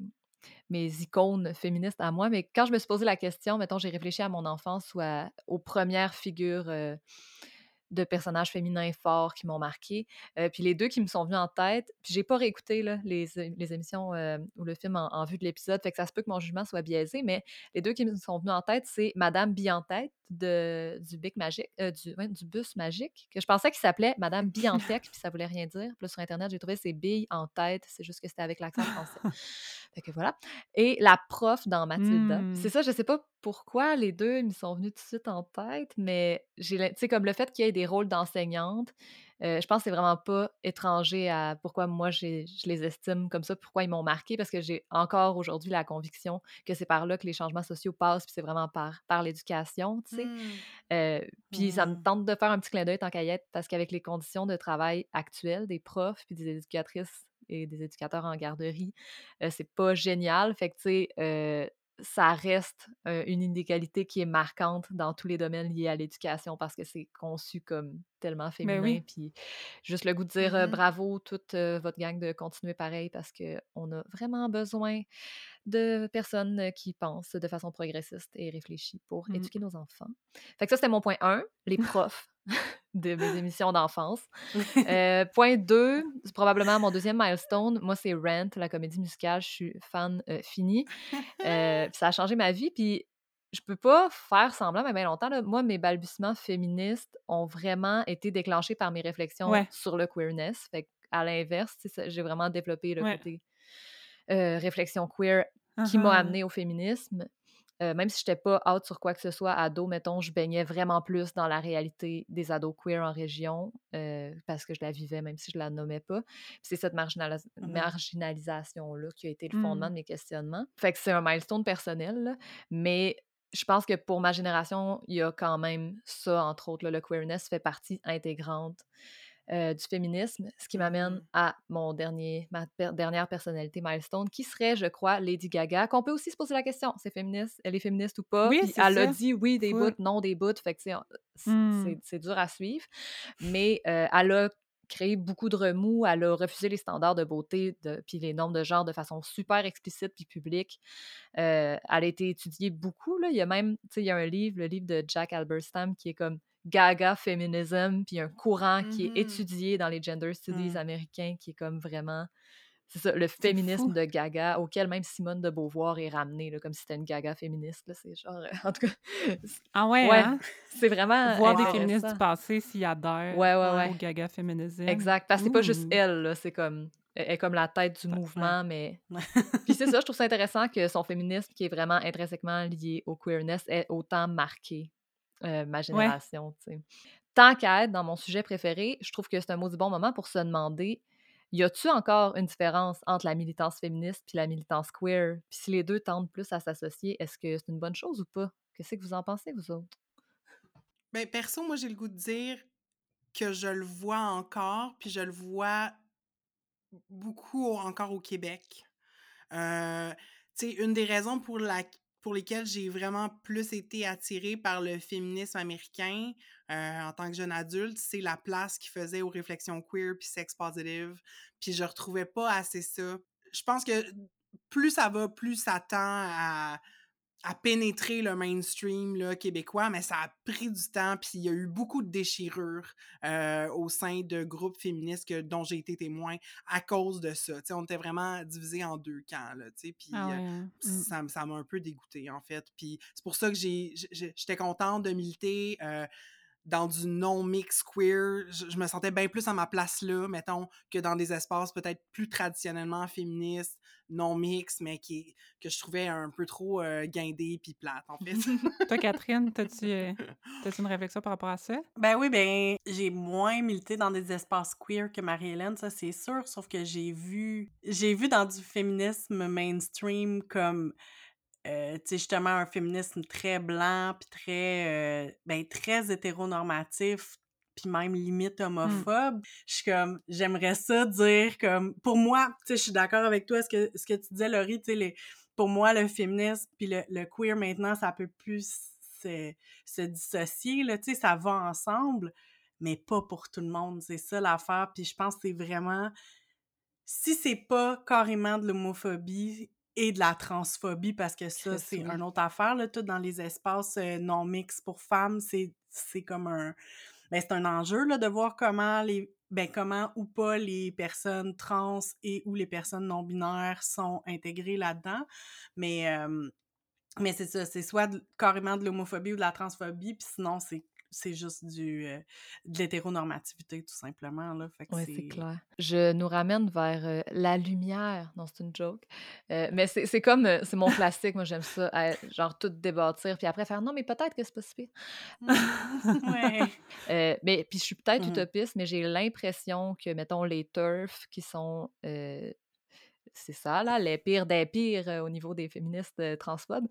mes icônes féministes à moi. Mais quand je me suis posé la question, mettons, j'ai réfléchi à mon enfance ou aux premières figures de personnages féminins forts qui m'ont marqué. Euh, puis les deux qui me sont venus en tête, puis j'ai pas réécouté là, les, les, émissions euh, ou le film en, vue de l'épisode, fait que ça se peut que mon jugement soit biaisé, mais les deux qui me sont venus en tête, c'est Madame Bille en tête de, du euh, du, bus magique, que je pensais qu'il s'appelait Madame Biantech, puis ça voulait rien dire. Puis sur Internet, j'ai trouvé ses billes en tête, c'est juste que c'était avec l'accent français. Fait que voilà. Et la prof dans Mathilda. C'est mmh. ça, je sais pas pourquoi les deux ils me sont venus tout de suite en tête, mais j'ai, tu sais, comme le fait qu'il y ait des rôles d'enseignante, euh, je pense que c'est vraiment pas étranger à pourquoi moi je les estime comme ça, pourquoi ils m'ont marqué, parce que j'ai encore aujourd'hui la conviction que c'est par là que les changements sociaux passent, puis c'est vraiment par, par l'éducation, tu sais. Mmh. Euh, puis ça me tente de faire un petit clin d'œil tant qu'à parce qu'avec les conditions de travail actuelles des profs puis des éducatrices et des éducateurs en garderie, euh, c'est pas génial. Fait que, tu sais, ça reste une inégalité qui est marquante dans tous les domaines liés à l'éducation parce que c'est conçu comme tellement ben féminin. Puis juste le goût de dire mmh bravo toute votre gang de continuer pareil parce qu'on a vraiment besoin de personnes qui pensent de façon progressiste et réfléchie pour mmh. éduquer nos enfants. Fait que ça, c'était mon point 1, les profs de mes émissions d'enfance. (laughs) Euh, point 2, c'est probablement mon deuxième milestone. Moi, c'est Rent, la comédie musicale. Je suis fan euh, fini. Euh, (laughs) ça a changé ma vie. Puis je peux pas faire semblant, mais bien longtemps, moi, mes balbutiements féministes ont vraiment été déclenchés par mes réflexions sur le queerness. Fait à l'inverse, j'ai vraiment développé le côté réflexion queer qui m'a amené au féminisme. Euh, même si je n'étais pas out sur quoi que ce soit ado, mettons, je baignais vraiment plus dans la réalité des ados queer en région euh, parce que je la vivais, même si je la nommais pas. C'est cette mmh marginalisation-là qui a été le fondement de mmh. mes questionnements. Fait que c'est un milestone personnel, mais je pense que pour ma génération, il y a quand même ça, entre autres. le queerness fait partie intégrante euh, du féminisme, ce qui m'amène Mmh. à mon dernier, ma per- dernière personnalité milestone, qui serait, je crois, Lady Gaga, qu'on peut aussi se poser la question, c'est féministe, elle est féministe ou pas? Oui, elle a ça. dit oui des Full. bouts, non des bouts, fait que c'est- c'est dur à suivre, mais euh, elle a créé beaucoup de remous, elle a refusé les standards de beauté de, puis les normes de genre de façon super explicite puis publique. Euh, elle a été étudiée beaucoup, là. il y a même, tu sais, il y a un livre, le livre de Jack Alberstam qui est comme Gaga Feminism, puis un courant qui est Mhm. étudié dans les gender studies Mm. américains, qui est comme vraiment, c'est ça, le féminisme fou. de Gaga, auquel même Simone de Beauvoir est ramenée, là, comme si c'était une Gaga féministe, c'est genre, (laughs) en tout cas, Ah ouais, Ouais, hein? c'est vraiment Voir des féministes du passé s'y adhèrent Ouais, ouais, au gaga féminisme. Exact, parce que c'est pas juste elle, c'est comme, elle est comme la tête du mouvement, mais. (laughs) Puis c'est ça, je trouve ça intéressant que son féminisme, qui est vraiment intrinsèquement lié au queerness, ait autant marqué euh, ma génération. tu sais. Tant qu'à être dans mon sujet préféré, je trouve que c'est un maudit bon moment pour se demander y a-tu encore une différence entre la militance féministe puis la militance queer? Puis si les deux tendent plus à s'associer, est-ce que c'est une bonne chose ou pas? Qu'est-ce que vous en pensez, vous autres? Ben, perso, moi, j'ai le goût de dire que je le vois encore, puis je le vois beaucoup au- encore au Québec. Euh, tu sais, une des raisons pour, la, pour lesquelles j'ai vraiment plus été attirée par le féminisme américain euh, en tant que jeune adulte, c'est la place qu'il faisait aux réflexions queer puis sex positive. Puis je retrouvais pas assez ça. Je pense que plus ça va, plus ça tend à, à pénétrer le mainstream là, québécois, mais ça a pris du temps, puis il y a eu beaucoup de déchirures euh, au sein de groupes féministes que, dont j'ai été témoin à cause de ça. On était vraiment divisés en deux camps, là, tu sais, puis Ah ouais, ça, m'a un peu dégoûté en fait. Puis c'est pour ça que j'ai- j'étais contente de militer euh, dans du non-mix queer. Je, je me sentais bien plus à ma place là, mettons, que dans des espaces peut-être plus traditionnellement féministes, non-mix, mais qui, que je trouvais un peu trop euh, guindés puis plates en fait. (laughs) Toi, Catherine, t'as-tu euh, (laughs) t'as-tu une réflexion par rapport à ça? Ben oui, ben j'ai moins milité dans des espaces queer que Marie-Hélène, ça c'est sûr, sauf que j'ai vu j'ai vu dans du féminisme mainstream comme euh, tu sais justement un féminisme très blanc puis très euh, ben très hétéronormatif puis même limite homophobe. Je suis comme j'aimerais ça dire comme pour moi, tu sais je suis d'accord avec toi ce que ce que tu disais Laurie, tu sais pour moi le féminisme puis le, le queer maintenant ça peut plus se, se dissocier là, tu sais ça va ensemble mais pas pour tout le monde, c'est ça l'affaire puis je pense que c'est vraiment si c'est pas carrément de l'homophobie et de la transphobie, parce que ça, c'est une autre affaire, là, tout dans les espaces euh, non mix pour femmes, c'est c'est comme un... Ben, c'est un enjeu, là, de voir comment les... Ben, comment ou pas les personnes trans et ou les personnes non-binaires sont intégrées là-dedans. Mais, euh, mais c'est ça, c'est soit carrément de l'homophobie ou de la transphobie, puis sinon, c'est c'est juste du euh, de l'hétéronormativité, tout simplement, là. Fait que Oui, c'est clair. Je nous ramène vers euh, la lumière. Non, c'est une joke. Euh, mais c'est comme, c'est mon classique. Moi, j'aime ça. genre, tout débattir. Puis après, faire non, mais peut-être que c'est pas si pire. (laughs) ouais. (laughs) Mais puis je suis peut-être Mhm. utopiste, mais j'ai l'impression que, mettons, les turfs qui sont. c'est ça, là, les pires des pires euh, au niveau des féministes euh, transphobes.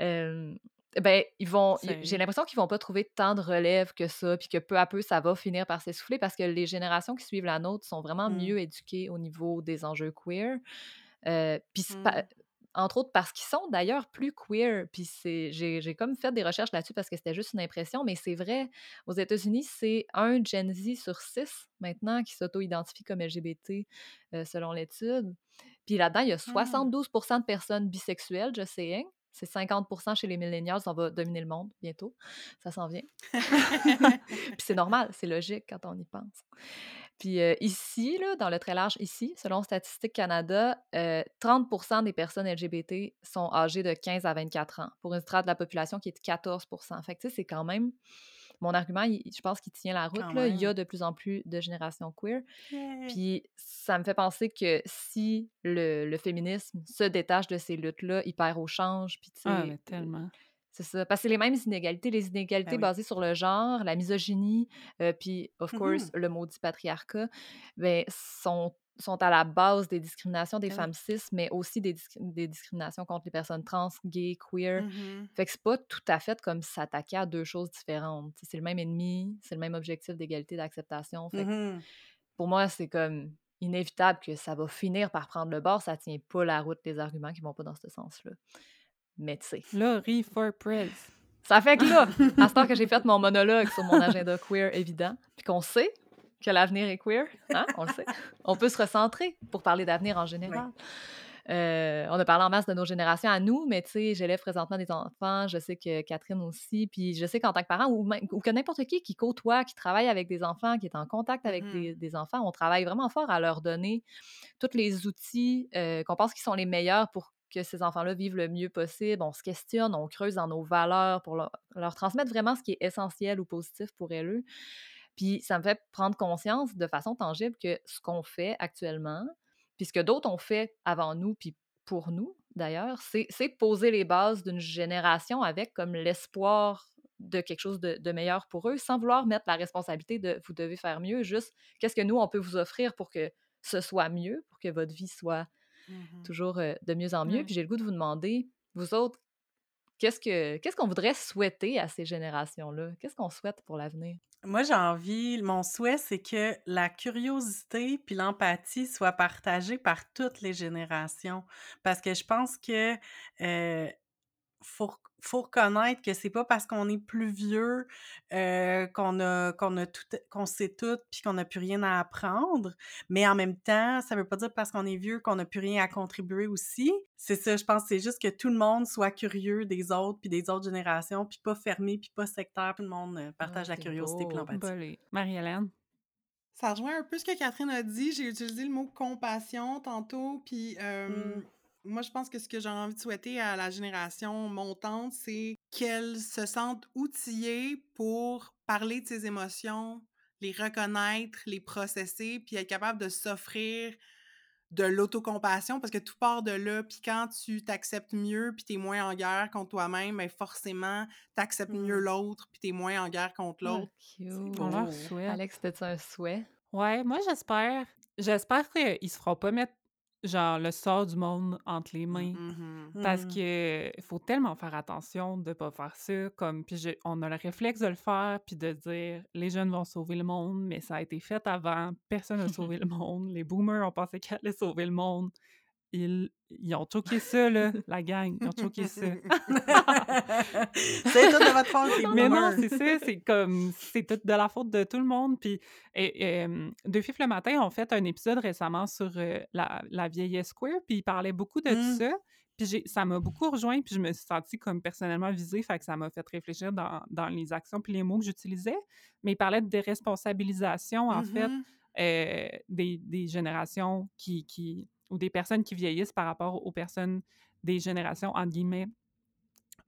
euh, ben, ils vont. J'ai l'impression qu'ils vont pas trouver tant de relève que ça, puis que peu à peu, ça va finir par s'essouffler parce que les générations qui suivent la nôtre sont vraiment Mm. mieux éduquées au niveau des enjeux queer. Euh, puis Mm. pas- entre autres parce qu'ils sont d'ailleurs plus queer. Puis j'ai, j'ai comme fait des recherches là-dessus parce que c'était juste une impression, mais c'est vrai, aux États-Unis, c'est un Gen Z sur six maintenant qui s'auto-identifie comme LGBT euh, selon l'étude. Puis là-dedans, il y a 72 de personnes bisexuelles, je sais. C'est 50% chez les millennials, on va dominer le monde bientôt. Ça s'en vient. (laughs) Puis c'est normal, c'est logique quand on y pense. Puis euh, ici, là, dans le très large ici, selon Statistique Canada, euh, 30 des personnes LGBT sont âgées de 15 à 24 ans, pour une strate de la population qui est de 14 Fait que tu sais, c'est quand même... Mon argument, il- je pense qu'il tient la route. Là. Il y a de plus en plus de générations queer. Yeah. Puis ça me fait penser que si le, le féminisme se détache de ces luttes-là, il perd au change. Puis Ah, mais tellement. C'est ça. Parce que c'est les mêmes inégalités, les inégalités Ben oui. basées sur le genre, la misogynie, euh, puis, of course, Mhm. le maudit patriarcat, ben, sont sont à la base des discriminations des oui. femmes cis, mais aussi des, disc- des discriminations contre les personnes trans, gays, queer. Mhm. Fait que c'est pas tout à fait comme s'attaquer à deux choses différentes. C'est le même ennemi, c'est le même objectif d'égalité, d'acceptation. Fait que Mhm. pour moi, c'est comme inévitable que ça va finir par prendre le bord. Ça tient pas la route des arguments qui vont pas dans ce sens-là. Mais tu sais, Laurie for Prez. ça fait que là, à ce temps que j'ai (laughs) fait mon monologue sur mon agenda queer évident, puis qu'on sait que l'avenir est queer, hein, on le sait, on peut se recentrer pour parler d'avenir en général. Euh, on a parlé en masse de nos générations à nous, mais tu sais, j'élève présentement des enfants, je sais que Catherine aussi, puis je sais qu'en tant que parent, ou, que n'importe qui qui côtoie, qui travaille avec des enfants, qui est en contact avec Mhm. des, des enfants, on travaille vraiment fort à leur donner tous les outils euh, qu'on pense qui sont les meilleurs pour que ces enfants-là vivent le mieux possible. On se questionne, on creuse dans nos valeurs pour leur, transmettre vraiment ce qui est essentiel ou positif pour elles. Puis ça me fait prendre conscience de façon tangible que ce qu'on fait actuellement, puis ce que d'autres ont fait avant nous, puis pour nous d'ailleurs, c'est poser les bases d'une génération avec comme l'espoir de quelque chose de meilleur pour eux, sans vouloir mettre la responsabilité de vous devez faire mieux, juste qu'est-ce que nous, on peut vous offrir pour que ce soit mieux, pour que votre vie soit Mhm. toujours euh, de mieux en mieux. Puis j'ai le goût de vous demander, vous autres, qu'est-ce que qu'est-ce qu'on voudrait souhaiter à ces générations-là? Qu'est-ce qu'on souhaite pour l'avenir? Moi, j'ai envie, mon souhait, c'est que la curiosité puis l'empathie soient partagées par toutes les générations. Parce que je pense que euh, faut, faut reconnaître que c'est pas parce qu'on est plus vieux euh, qu'on a qu'on a tout qu'on sait tout puis qu'on n'a plus rien à apprendre mais en même temps ça veut pas dire parce qu'on est vieux qu'on n'a plus rien à contribuer aussi c'est ça je pense que c'est juste que tout le monde soit curieux des autres puis des autres générations puis pas fermé puis pas sectaire tout le monde euh, partage la curiosité puis l'empathie. Marie-Hélène? Ça rejoint un peu ce que Catherine a dit. J'ai utilisé le mot compassion tantôt. Puis euh, Mm. Moi, je pense que ce que j'ai envie de souhaiter à la génération montante, c'est qu'elle se sente outillée pour parler de ses émotions, les reconnaître, les processer, puis être capable de s'offrir de l'autocompassion parce que tout part de là. Puis quand tu t'acceptes mieux, puis t'es moins en guerre contre toi-même, ben forcément, t'acceptes mieux Mm. l'autre, puis t'es moins en guerre contre Ah, l'autre. beau. On leur Oh. souhaite. Alex, c'était un souhait? Ouais, moi j'espère. J'espère qu'ils se feront pas mettre genre le sort du monde entre les mains. Mhm. Parce Mm. que faut tellement faire attention de pas faire ça. Comme, puis j'ai- on a le réflexe de le faire, puis de dire les jeunes vont sauver le monde, mais ça a été fait avant. Personne n'a (laughs) sauvé le monde. Les boomers ont pensé qu'ils allaient sauver le monde. Ils, ils ont choqué ça, là, la gang. Ils ont choqué ça. (laughs) (laughs) c'est tout de votre faute, Mais non, c'est ça, c'est comme, c'est tout de la faute de tout le monde. Puis, et, et, Deux Fifs le matin ont fait un épisode récemment sur euh, la, la vieillesse queer, puis ils parlaient beaucoup de Mm. ça. Puis ça m'a beaucoup rejoint, puis je me suis sentie comme personnellement visée, fait que ça m'a fait réfléchir dans, dans les actions puis les mots que j'utilisais. Mais ils parlaient de déresponsabilisation, en fait, Mhm. euh, des, des générations qui, qui, ou des personnes qui vieillissent par rapport aux personnes des générations, entre guillemets,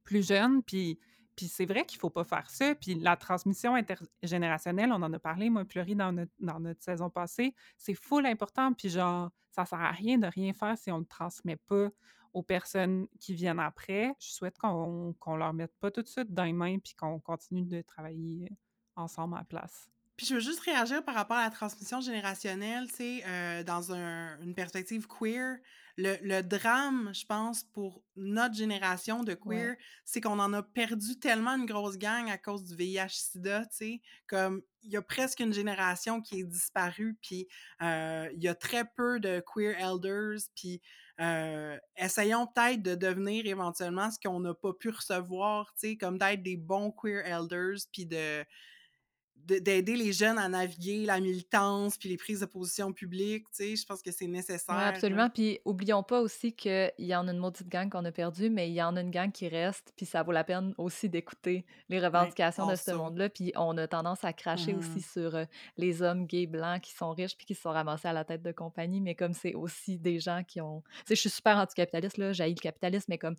plus jeunes. Puis, puis c'est vrai qu'il faut pas faire ça. Puis la transmission intergénérationnelle, on en a parlé, moi, Pleury, dans notre, dans notre saison passée, c'est full important. Puis genre, ça sert à rien de rien faire si on ne transmet pas aux personnes qui viennent après. Je souhaite qu'on qu'on leur mette pas tout de suite dans les mains puis qu'on continue de travailler ensemble à la place. Puis je veux juste réagir par rapport à la transmission générationnelle, tu sais, euh, dans un- une perspective queer. Le, le drame, je pense, pour notre génération de queer, Ouais. c'est qu'on en a perdu tellement une grosse gang à cause du VIH-Sida, tu sais. Comme, il y a presque une génération qui est disparue, puis euh, il y a très peu de queer elders, puis euh, essayons peut-être de devenir éventuellement ce qu'on n'a pas pu recevoir, tu sais, comme d'être des bons queer elders, puis de de- d'aider les jeunes à naviguer la militance puis les prises de position publiques, tu sais, je pense que c'est nécessaire. Là. absolument. Puis oublions pas aussi qu'il y en a une maudite gang qu'on a perdue, mais il y en a une gang qui reste, puis ça vaut la peine aussi d'écouter les revendications de ce monde-là. Puis on a tendance à cracher aussi sur euh, les hommes gays blancs qui sont riches puis qui se sont ramassés à la tête de compagnie, mais comme c'est aussi des gens qui ont... Tu sais, je suis super anticapitaliste, là, j'haïs le capitalisme, mais comme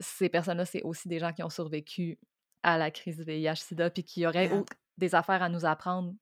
ces personnes-là, c'est aussi des gens qui ont survécu à la crise du VIH-Sida puis qui auraient des affaires à nous apprendre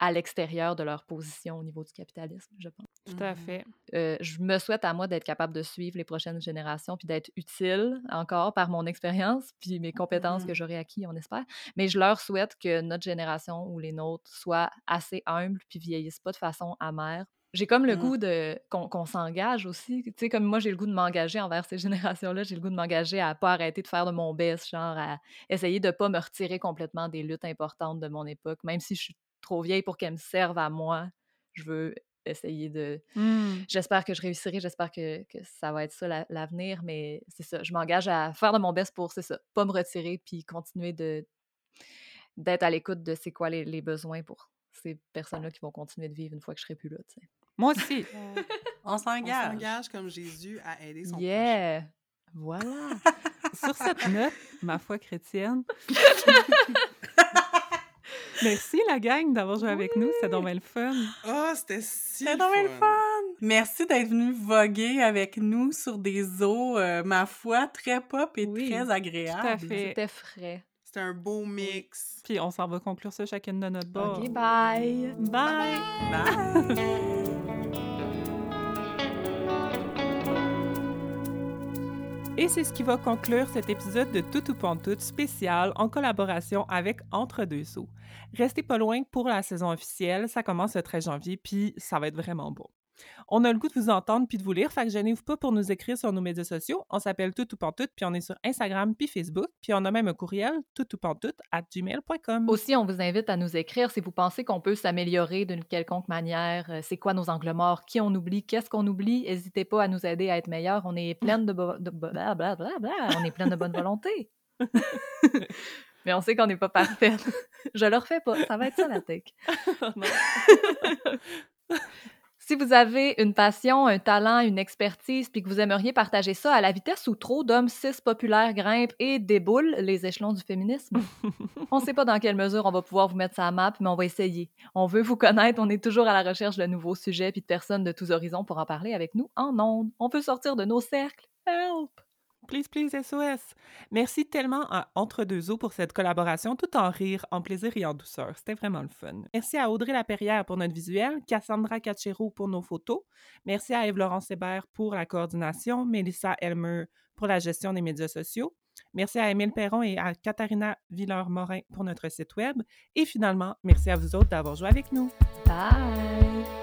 à l'extérieur de leur position au niveau du capitalisme, je pense. Tout à Mhm. fait. Euh, je me souhaite à moi d'être capable de suivre les prochaines générations puis d'être utile encore par mon expérience puis mes compétences que Mhm. j'aurai acquis, on espère. Mais je leur souhaite que notre génération ou les nôtres soient assez humbles puis vieillissent pas de façon amère j'ai comme le Mmh. goût de qu'on s'engage aussi. Tu sais, comme moi, j'ai le goût de m'engager envers ces (laughs) générations-là. J'ai le goût de m'engager à pas arrêter de faire de mon best, genre à essayer de pas me retirer complètement des luttes importantes de mon époque. Même si je suis trop vieille pour qu'elles me servent à moi, je veux essayer de... Hmm. J'espère que je réussirai, j'espère que, que ça va être ça la- l'avenir, mais c'est ça. Je m'engage à faire de mon best pour, c'est ça, pas me retirer puis continuer de d'être à l'écoute de c'est quoi les, les besoins pour ces personnes-là qui vont continuer de vivre une fois que je serai plus là, tu sais. Moi aussi. On On s'engage. s'engage comme Jésus à aider son prochain. Yeah! Voilà! (laughs) Sur cette note, ma foi chrétienne. (laughs) Merci la gang d'avoir joué avec nous, c'est donc bien le fun. Ah, c'était si C'est le donc bien le fun. Merci d'être venu voguer avec nous sur des eaux, euh, ma foi, très pop et Oui, très agréables. tout à fait. C'était frais. C'était un beau mix. Puis on s'en va conclure ça chacune de notre bord. OK, bye! Bye! Bye! Et c'est ce qui va conclure cet épisode de Tout ou Pantoute spécial en collaboration avec Entre deux Sceaux. Restez pas loin pour la saison officielle, ça commence le 13 janvier, puis ça va être vraiment beau. On a le goût de vous entendre puis de vous lire, fait que gênez-vous pas pour nous écrire sur nos médias sociaux. On s'appelle Tout ou Pantoute, puis on est sur Instagram puis Facebook, puis on a même un courriel toutoutpantoute at gmail.com. Aussi, on vous invite à nous écrire si vous pensez qu'on peut s'améliorer d'une quelconque manière. Euh, C'est quoi nos angles morts? Qui on oublie? Qu'est-ce qu'on oublie? N'hésitez pas à nous aider à être meilleurs. On est pleine de, bo- de bo- bla, bla, bla, bla. On est pleine de bonne volonté. (laughs) Mais on sait qu'on n'est pas parfaite. Je le refais pas. Ça va être ça, la tech. (laughs) (laughs) Si vous avez une passion, un talent, une expertise, puis que vous aimeriez partager ça à la vitesse où trop d'hommes cis populaires grimpent et déboulent les échelons du féminisme, (laughs) on ne sait pas dans quelle mesure on va pouvoir vous mettre ça à map, mais on va essayer. On veut vous connaître, on est toujours à la recherche de nouveaux sujets puis de personnes de tous horizons pour en parler avec nous en ondes. On veut sortir de nos cercles. Help! Please, please, SOS. Merci tellement à Entre deux eaux pour cette collaboration, tout en rire, en plaisir et en douceur. C'était vraiment le fun. Merci à Audrey Laperrière pour notre visuel, Cassandra Cachero pour nos photos. Merci à Eve-Laurence Hébert pour la coordination, Mélissa Elmer pour la gestion des médias sociaux. Merci à Émile Perron et à Katharina Villeur-Morin pour notre site web. Et finalement, merci à vous autres d'avoir joué avec nous. Bye!